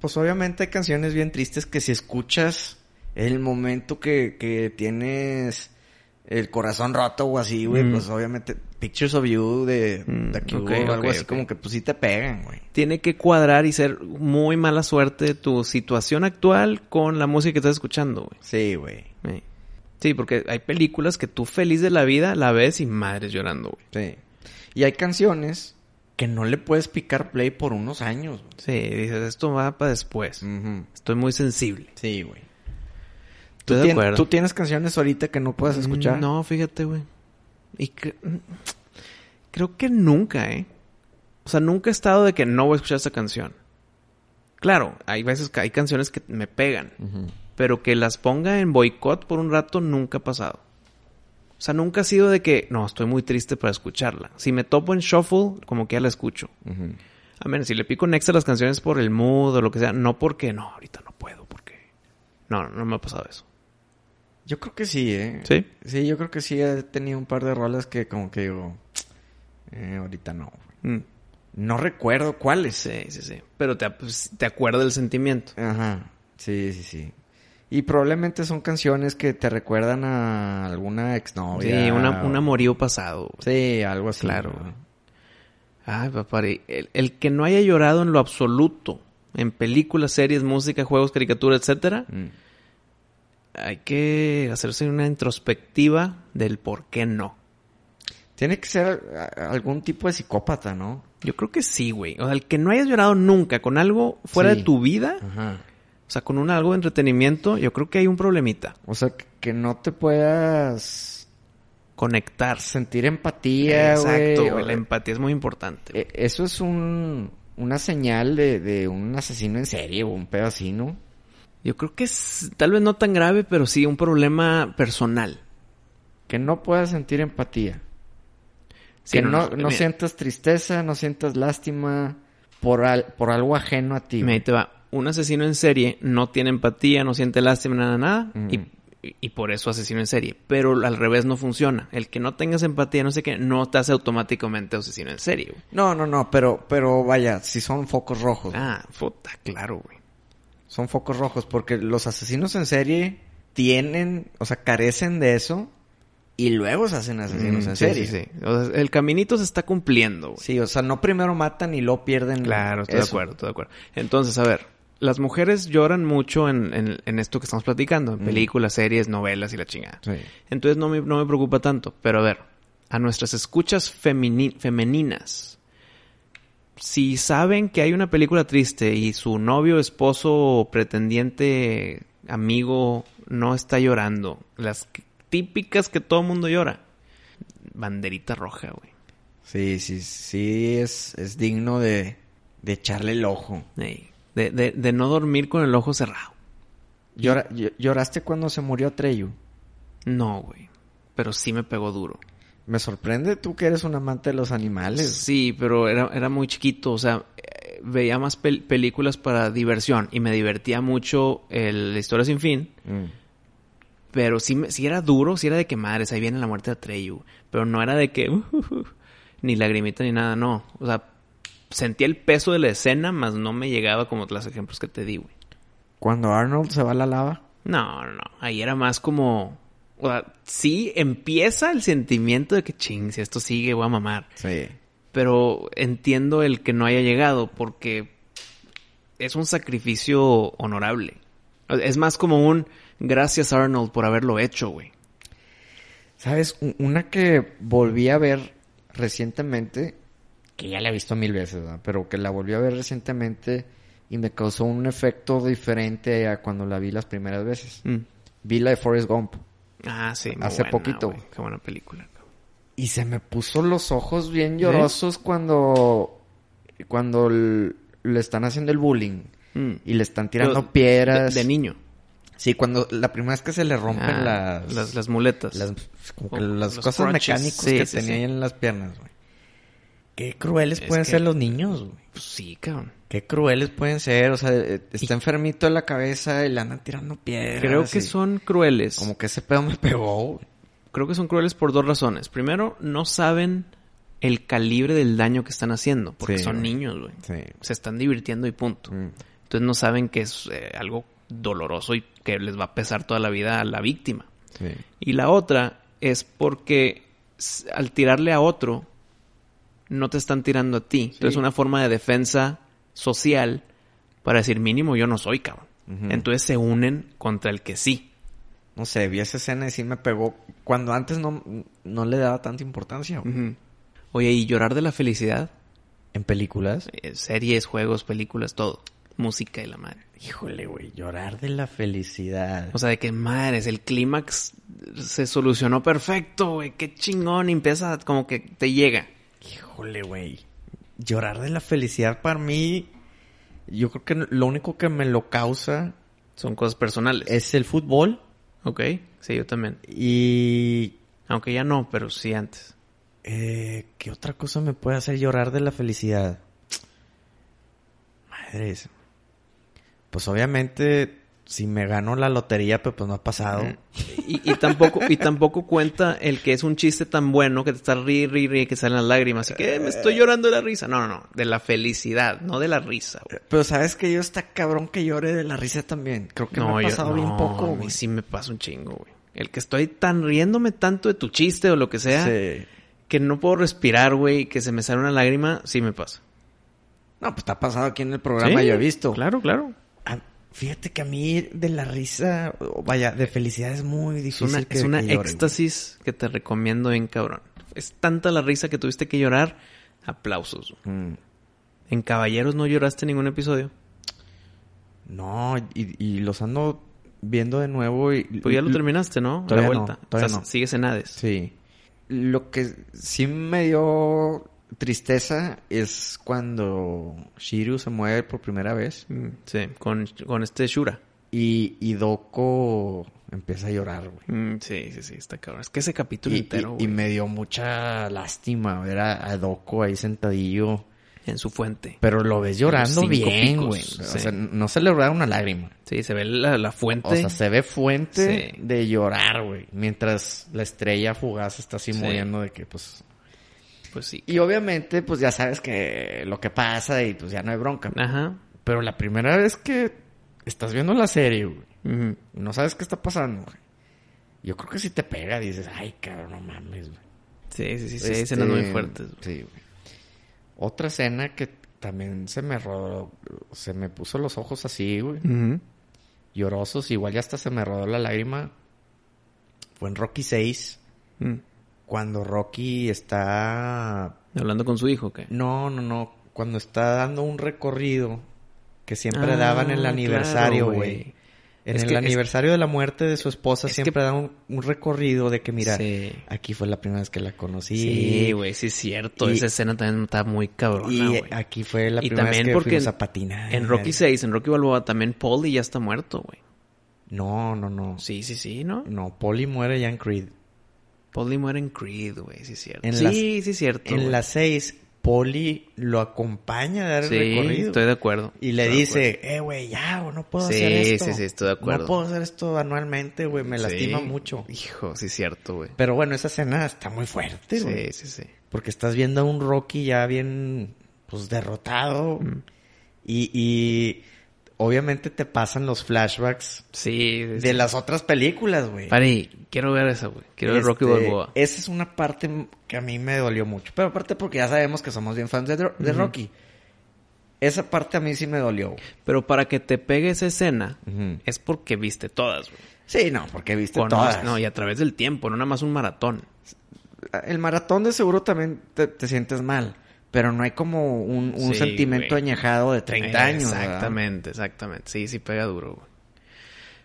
Pues obviamente hay canciones bien tristes que si escuchas el momento que, que tienes el corazón roto o así, güey, Mm. pues obviamente Pictures of You de, Mm, de o algo así como que pues sí te pegan, güey. Tiene que cuadrar y ser muy mala suerte tu situación actual con la música que estás escuchando, güey. Sí, güey. Sí. Sí, porque hay películas que tú feliz de la vida la ves y madres llorando, güey. Sí. Y hay canciones que no le puedes picar play por unos años. güey. Sí, dices, esto va para después. Estoy muy sensible. Sí, güey. ¿Tú, de tien- acuerdo. ¿Tú tienes canciones ahorita que no puedas escuchar? Mm, No, fíjate, güey. Y cre- creo que nunca, ¿eh? O sea, nunca he estado de que no voy a escuchar esta canción. Claro, hay veces que hay canciones que me pegan, pero que las ponga en boicot por un rato nunca ha pasado. O sea, nunca ha sido de que, no, estoy muy triste para escucharla. Si me topo en shuffle, como que ya la escucho. A ver, si le pico next a las canciones por el mood o lo que sea, no porque, no, ahorita no puedo, porque... No, no me ha pasado eso. Yo creo que sí, ¿eh? ¿Sí? Sí, yo creo que sí he tenido un par de rolas que como que digo, [tsk] eh, ahorita no. Mm. No recuerdo cuáles. Sí, sí, sí. Pero te, pues, te acuerdas del sentimiento. Ajá. Sí, sí, sí. Y probablemente son canciones que te recuerdan a alguna exnovia. sí, una, o- un amorío pasado. Sí, algo así. Claro. ¿no? Ay, papá. El, el que no haya llorado en lo absoluto, en películas, series, música, juegos, caricaturas, etcétera, Mm. Hay que hacerse una introspectiva del por qué no. Tiene que ser algún tipo de psicópata, ¿no? Yo creo que sí, güey. O sea, el que no hayas llorado nunca con algo fuera Sí. de tu vida, Ajá. o sea, con un algo de entretenimiento, yo creo que hay un problemita. O sea, que, no te puedas Conectar. sentir empatía, Exacto, güey. güey. La empatía es muy importante. Eh, Eso es un, una señal de, de un asesino en serie o un pedo así, ¿no? Yo creo que es tal vez no tan grave, pero sí un problema personal. Que no puedas sentir empatía. Sí, que no, no sientas tristeza, no sientas lástima por, al- por algo ajeno a ti. te va. Un asesino en serie no tiene empatía, no siente lástima, nada, nada. Mm. Y, y- y por eso asesino en serie. Pero al revés no funciona. El que no tengas empatía, no sé qué, no te hace automáticamente asesino en serie. güey. No, no, no, pero, pero vaya, si son focos rojos. Ah, puta, claro, güey. Son focos rojos porque los asesinos en serie tienen, o sea, carecen de eso y luego se hacen asesinos Mm, en sí, serie. sí, sí. O sea, el caminito se está cumpliendo, güey. Sí, o sea, no primero matan y luego pierden. Claro, estoy de acuerdo, estoy de acuerdo. Entonces, a ver, las mujeres lloran mucho en, en- en esto que estamos platicando, en Mm. películas, series, novelas y la chingada. Sí. Entonces no me, no me preocupa tanto. Pero a ver, a nuestras escuchas femeninas, si saben que hay una película triste y su novio, esposo, pretendiente, amigo no está llorando, las típicas que todo mundo llora, banderita roja, güey. Sí, sí, sí, es, es digno de, de echarle el ojo. De, de, de no dormir con el ojo cerrado. Llora- ll- ¿Lloraste cuando se murió Treyu? No, güey. Pero sí me pegó duro. Me sorprende tú que eres un amante de los animales. Sí, pero era, era muy chiquito. O sea, eh, veía más pel- películas para diversión y me divertía mucho el La historia sin fin. Mm. Pero sí, me- sí era duro, sí era de que madres, ahí viene la muerte de Atreyu. Pero no era de que [laughs] ni lagrimita ni nada, no. O sea, sentía el peso de la escena, más no me llegaba como los ejemplos que te di, güey. Cuando Arnold se va a la lava. No, no, no. Ahí era más como. O sea, sí empieza el sentimiento de que ching, si esto sigue, voy a mamar. Sí. Pero entiendo el que no haya llegado porque es un sacrificio honorable. Es más como un gracias Arnold por haberlo hecho, güey. ¿Sabes? Una que volví a ver recientemente, que ya la he visto mil veces, ¿verdad? pero que la volví a ver recientemente y me causó un efecto diferente a cuando la vi las primeras veces. Mm. Vi la de Forrest Gump. Ah, sí. muy Hace buena, poquito. güey. Qué buena película. Y se me puso los ojos bien llorosos cuando, cuando l- le están haciendo el bullying Mm. y le están tirando piedras. De, de niño. Sí, cuando la primera vez que se le rompen Ah, las, las, las muletas. las, como que las cosas crutches. mecánicas Sí, que sí, tenía sí. ahí en las piernas, güey. Qué crueles Es pueden que- ser los niños, güey. Pues sí, cabrón. Qué crueles pueden ser, o sea, eh, está enfermito de la cabeza y le andan tirando piedras. Creo que y son crueles. Como que ese pedo me pegó. Creo que son crueles por dos razones. Primero, no saben el calibre del daño que están haciendo. Porque Sí, son niños, güey. Sí. Se están divirtiendo y punto. Mm. Entonces no saben que es eh, algo doloroso y que les va a pesar toda la vida a la víctima. Sí. Y la otra es porque al tirarle a otro, no te están tirando a ti. Entonces es una forma de defensa social para decir mínimo yo no soy cabrón. Entonces se unen contra el que sí. No sé, vi esa escena y sí me pegó. Cuando antes no, no le daba tanta importancia. Oye, ¿y llorar de la felicidad? En películas. Eh, series, juegos, películas, todo. Música y la madre. Híjole, güey, llorar de la felicidad. O sea, de que madres, el clímax se solucionó perfecto, güey. Qué chingón. Y empieza como que te llega. Híjole, güey. Llorar de la felicidad para mí, yo creo que lo único que me lo causa Son cosas personales. es el fútbol Ok, sí, yo también. y Aunque ya no, pero sí antes. eh, ¿qué otra cosa me puede hacer llorar de la felicidad? Madres. Pues obviamente si me gano la lotería, pues, pues no ha pasado. Y, y tampoco, y tampoco cuenta el que es un chiste tan bueno que te está ri, ri, ri, que salen las lágrimas. Así que me estoy llorando de la risa. No, no, no. De la felicidad, no de la risa, güey. Pero sabes que yo está cabrón que llore de la risa también. Creo que No, me ha yo- pasado bien poco, a güey. mí sí me pasa un chingo, güey. El que estoy tan riéndome tanto de tu chiste o lo que sea, Sí. que no puedo respirar, güey, que se me sale una lágrima, sí me pasa. No, pues está pasado aquí en el programa, Sí, yo he visto. Claro, claro. Fíjate que a mí de la risa, vaya, de felicidad es muy Es difícil. una, que- es una que llore, güey. éxtasis que te recomiendo bien cabrón. Es tanta la risa que tuviste que llorar. Aplausos. Mm. En Caballeros no lloraste en ningún episodio. No, y, y los ando viendo de nuevo y... Pues ya lo terminaste, ¿no? Todavía la no, vuelta. todavía O sea, no. Sigues en Hades. Sí. Lo que sí me dio tristeza es cuando Shiryu se mueve por primera vez Mm, Sí, con, con este Shura. y, y Doko empieza a llorar, güey. Mm, sí, sí, sí, está cabrón. Es que ese capítulo Y, entero, y- y me dio mucha lástima ver a, a Doko ahí sentadillo. en su fuente. Pero lo ves llorando bien, güey. sí. O sea, no se le una lágrima. Sí, se ve la, la fuente. O sea, se ve fuente Sí. de llorar, güey. Mientras la estrella fugaz está así Sí. moviendo de que, pues... Pues sí. Y obviamente, pues ya sabes que lo que pasa y pues ya no hay bronca. Ajá. Pero la primera vez que estás viendo la serie, güey, y no sabes qué está pasando, güey. Yo creo que si te pega, dices, ay, cabrón, no mames, güey. Sí, sí, sí, sí. Este, escenas muy fuertes. güey. Sí, güey. Otra escena que también se me rodó, se me puso los ojos así, güey. Ujú. Llorosos, igual ya hasta se me rodó la lágrima. Fue en Rocky 6, Mm. Cuando Rocky está... Hablando con su hijo, ¿qué? No, no, no. Cuando está dando un recorrido que siempre Ah, daban en el aniversario, claro, güey. En Es el que- es- aniversario de la muerte de su esposa Es siempre que- dan un, un recorrido de que, mira, Sí. aquí fue la primera vez que la conocí. Sí, güey, sí es cierto. Y- Esa escena también está muy cabrona, Y aquí fue la Y primera vez que porque fuimos en- a patinar. En Rocky 6, en Rocky Balboa, también Paulie ya está muerto, güey. No, no, no. Sí, sí, sí, ¿no? No, Polly muere ya en Creed. Paulie muere en Creed, güey, sí es cierto. En sí, las- sí es cierto. En güey. la 6, Polly lo acompaña a dar Sí, el recorrido. estoy de acuerdo. Y le dice, eh, güey, ya, o no puedo Sí, hacer esto. sí, sí, estoy de acuerdo. No puedo hacer esto anualmente, güey, me lastima Sí. mucho. Hijo, sí es cierto, güey. Pero bueno, esa escena está muy fuerte, güey. Sí, sí, sí. Porque estás viendo a un Rocky ya bien, pues, derrotado. Mm. Y, y obviamente te pasan los flashbacks Sí. de las otras películas, güey. Pari, quiero ver esa, güey. Quiero ver Rocky Este, Balboa. Esa es una parte que a mí me dolió mucho. Pero aparte porque ya sabemos que somos bien fans de, Rocky. Esa parte a mí sí me dolió. güey. Pero para que te pegue esa escena, es porque viste todas, güey. Sí, no, porque viste Con- todas. No, y a través del tiempo, no nada más un maratón. El maratón de seguro también te, te sientes mal. Pero no hay como un, un Sí, sentimiento güey. añejado de 30 años. ¿verdad? Exactamente, exactamente. Sí, sí pega duro, güey.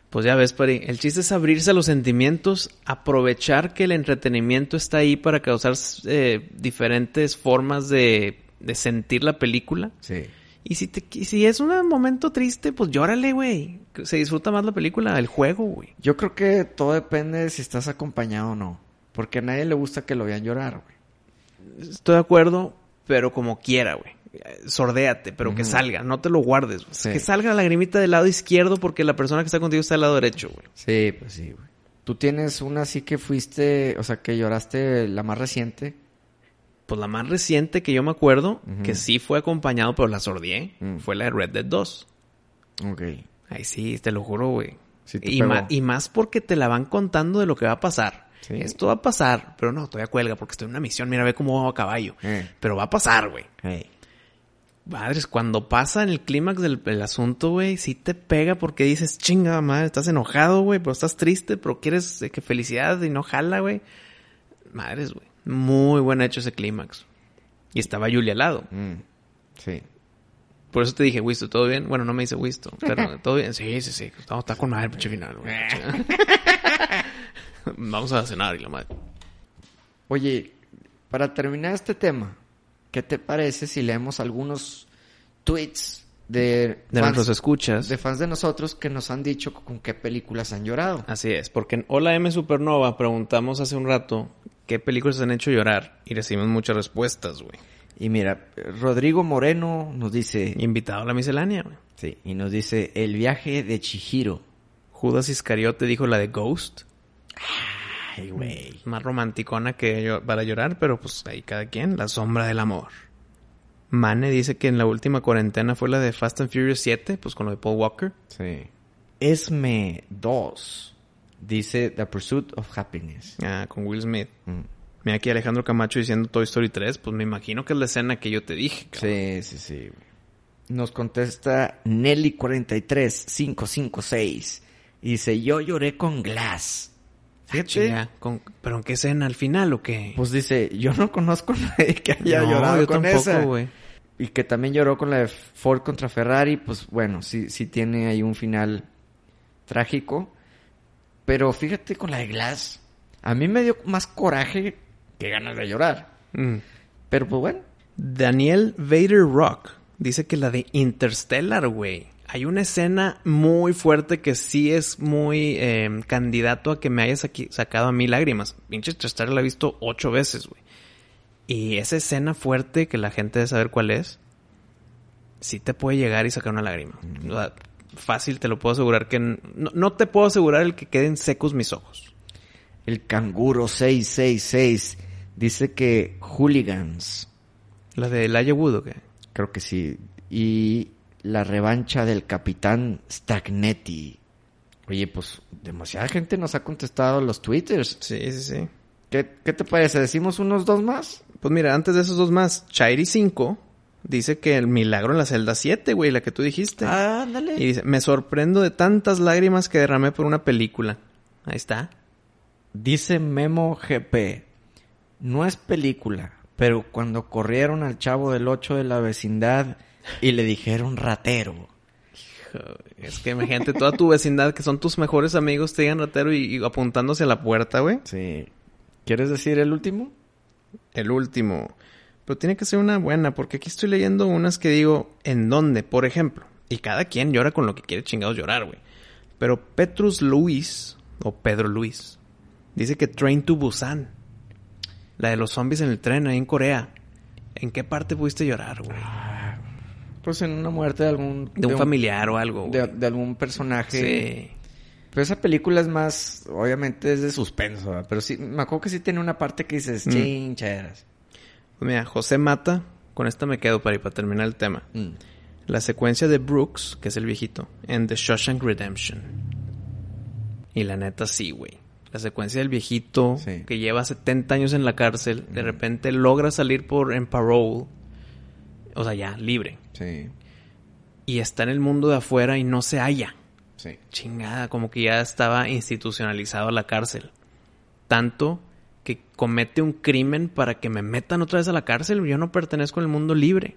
Pues ya ves, Pari, el chiste es abrirse a los sentimientos, aprovechar que el entretenimiento está ahí para causar eh, diferentes formas de, de sentir la película. Sí. Y si, te, y si es un momento triste, pues llórale, güey. Se disfruta más la película, el juego, güey. Yo creo que todo depende de si estás acompañado o no. Porque a nadie le gusta que lo vean llorar, güey. Estoy de acuerdo, pero como quiera, güey. Sordéate, pero que salga, no te lo guardes. Sí. Que salga la lagrimita del lado izquierdo porque la persona que está contigo está del lado derecho, güey. Sí, pues sí, güey. Tú tienes una así que fuiste, o sea, que lloraste la más reciente. Pues la más reciente que yo me acuerdo, que sí fue acompañado, pero la sordié, Mm. fue la de Red Dead 2. Ok. Ay, sí, te lo juro, güey. Sí te y, y más porque te la van contando de lo que va a pasar. Sí. Esto va a pasar, pero no, todavía cuelga porque estoy en una misión. Mira, ve cómo va a caballo. Eh. Pero va a pasar, güey. Madres, cuando pasa en el clímax del el asunto, güey, sí te pega porque dices, chinga madre, estás enojado, güey, pero estás triste, pero quieres eh, que felicidad y no jala, güey. Madres, güey. Muy buen hecho ese clímax. Y estaba Julia al lado. Mm. Sí. Por eso te dije, Wisto, ¿todo bien? Bueno, no me dice Wisto, pero [laughs] ¿todo bien? Sí, sí, sí. Está con madre, pinche final, güey. [laughs] [laughs] [laughs] Vamos a cenar y la madre. Oye, para terminar este tema, ¿qué te parece si leemos algunos tweets de, De nuestros escuchas. de fans de nosotros que nos han dicho con qué películas han llorado? Así es, porque en Hola M Supernova preguntamos hace un rato qué películas han hecho llorar y recibimos muchas respuestas, güey. Y mira, Rodrigo Moreno nos dice, Invitado a la miscelánea, güey. sí, y nos dice El viaje de Chihiro. Judas Iscariote dijo la de Ghost. Ay, güey. Más romanticona que yo para llorar, pero pues ahí cada quien. La sombra del amor. Mane dice que en la última cuarentena fue la de Fast and Furious 7, pues con lo de Paul Walker. Sí. Esme 2 dice The Pursuit of Happiness. Ah, con Will Smith. Mm. Mira aquí Alejandro Camacho diciendo Toy Story 3, pues me imagino que es la escena que yo te dije. cabrón. Sí, sí, sí. Nos contesta Nelly43556. Y dice, yo lloré con Glass. Fíjate. Chinga, con- ¿Pero en qué escena? ¿Al final o qué? Pues dice, yo no conozco a nadie que haya No, llorado yo con tampoco, esa. güey. Y que también lloró con la de Ford contra Ferrari. Pues bueno, sí, sí tiene ahí un final trágico. Pero fíjate con la de Glass. A mí me dio más coraje que ganas de llorar. Mm. Pero pues bueno. Daniel Vader Rock dice que la de Interstellar, güey. Hay una escena muy fuerte que sí es muy eh, candidato a que me haya saqui- sacado a mí lágrimas. Pinche Interstellar la he visto ocho veces, güey. Y esa escena fuerte que la gente debe saber cuál es, sí te puede llegar y sacar una lágrima. O sea, fácil, te lo puedo asegurar que... No, no te puedo asegurar el que queden secos mis ojos. El canguro 666 dice que Hooligans. La de Elijah Wood, ¿o qué? Creo que sí. Y la revancha del capitán Stagnetti. Oye, pues demasiada gente nos ha contestado los twitters. Sí, sí, sí. ¿Qué, qué te parece? ¿Decimos unos dos más? Pues mira, antes de esos dos más, Chairi 5 dice que el milagro en la celda 7, güey, la que tú dijiste. ándale. Y dice, me sorprendo de tantas lágrimas que derramé por una película. Ahí está. Dice Memo GP. No es película, pero cuando corrieron al chavo del 8 de la vecindad y le dijeron ratero. Es que imagínate toda tu vecindad, que son tus mejores amigos, te digan ratero y, y apuntándose a la puerta, güey. Sí. ¿Quieres decir el último? El último. Pero tiene que ser una buena, porque aquí estoy leyendo unas que digo, ¿en dónde? Por ejemplo. Y cada quien llora con lo que quiere chingados llorar, güey. Pero Petrus Luis, o Pedro Luis, dice que Train to Busan. La de los zombies en el tren ahí en Corea. ¿En qué parte pudiste llorar, güey? Pues en una muerte de algún... De un familiar o algo, De, algún personaje. Sí. Pero esa película es más... Obviamente es de suspenso, ¿verdad? Pero sí... Me acuerdo que sí tiene una parte que dices... Mm. Chincheras. Pues mira, José Mata, con esta me quedo para, para terminar el tema. Mm. la secuencia de Brooks, que es el viejito, en The Shawshank Redemption. Y la neta sí, güey. La secuencia del viejito Sí. que lleva 70 años en la cárcel, de repente logra salir por en parole, o sea, ya libre, Sí, y está en el mundo de afuera y no se halla. sí. Chingada, como que ya estaba institucionalizado la cárcel. Tanto que comete un crimen para que me metan otra vez a la cárcel. Yo no pertenezco al mundo libre.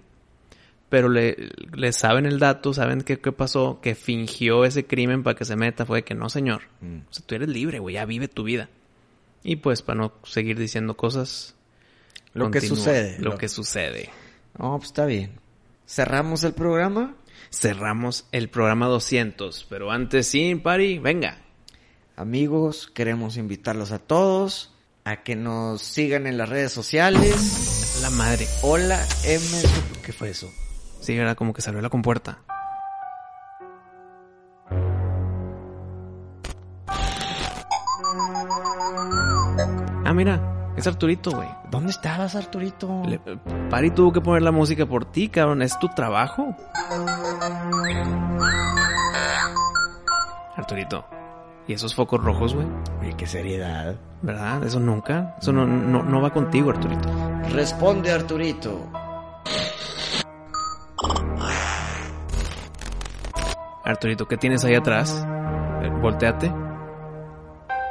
Pero le, le saben el dato, saben qué, qué pasó, que fingió ese crimen para que se meta. Fue de que no, señor. Mm. O sea, tú eres libre, güey, ya vive tu vida. Y pues, para no seguir diciendo cosas. Lo que sucede. Lo Lo- que sucede. Oh, pues está bien. Cerramos el programa. Cerramos el programa 200. Pero antes, sí, Pari, venga. Amigos, queremos invitarlos a todos a que nos sigan en las redes sociales. La madre. Hola M. ¿Qué fue eso? Sí, era como que salió la compuerta. Ah, mira, es Arturito, güey. ¿Dónde estabas, Arturito? Le- Pari tuvo que poner la música por ti, cabrón. Es tu trabajo. Arturito. ¿Y esos focos rojos, güey? Oye, qué seriedad. ¿Verdad? Eso nunca. Eso no, no, no va contigo, Arturito. Responde, Arturito. Arturito, ¿qué tienes ahí atrás? Eh, Volteate.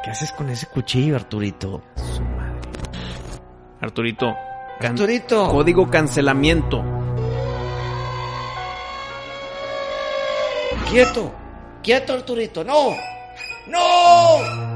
¿Qué haces con ese cuchillo, Arturito? Su. Arturito. can- Arturito. Código cancelamiento. Quieto. Quieto, Arturito. No. No.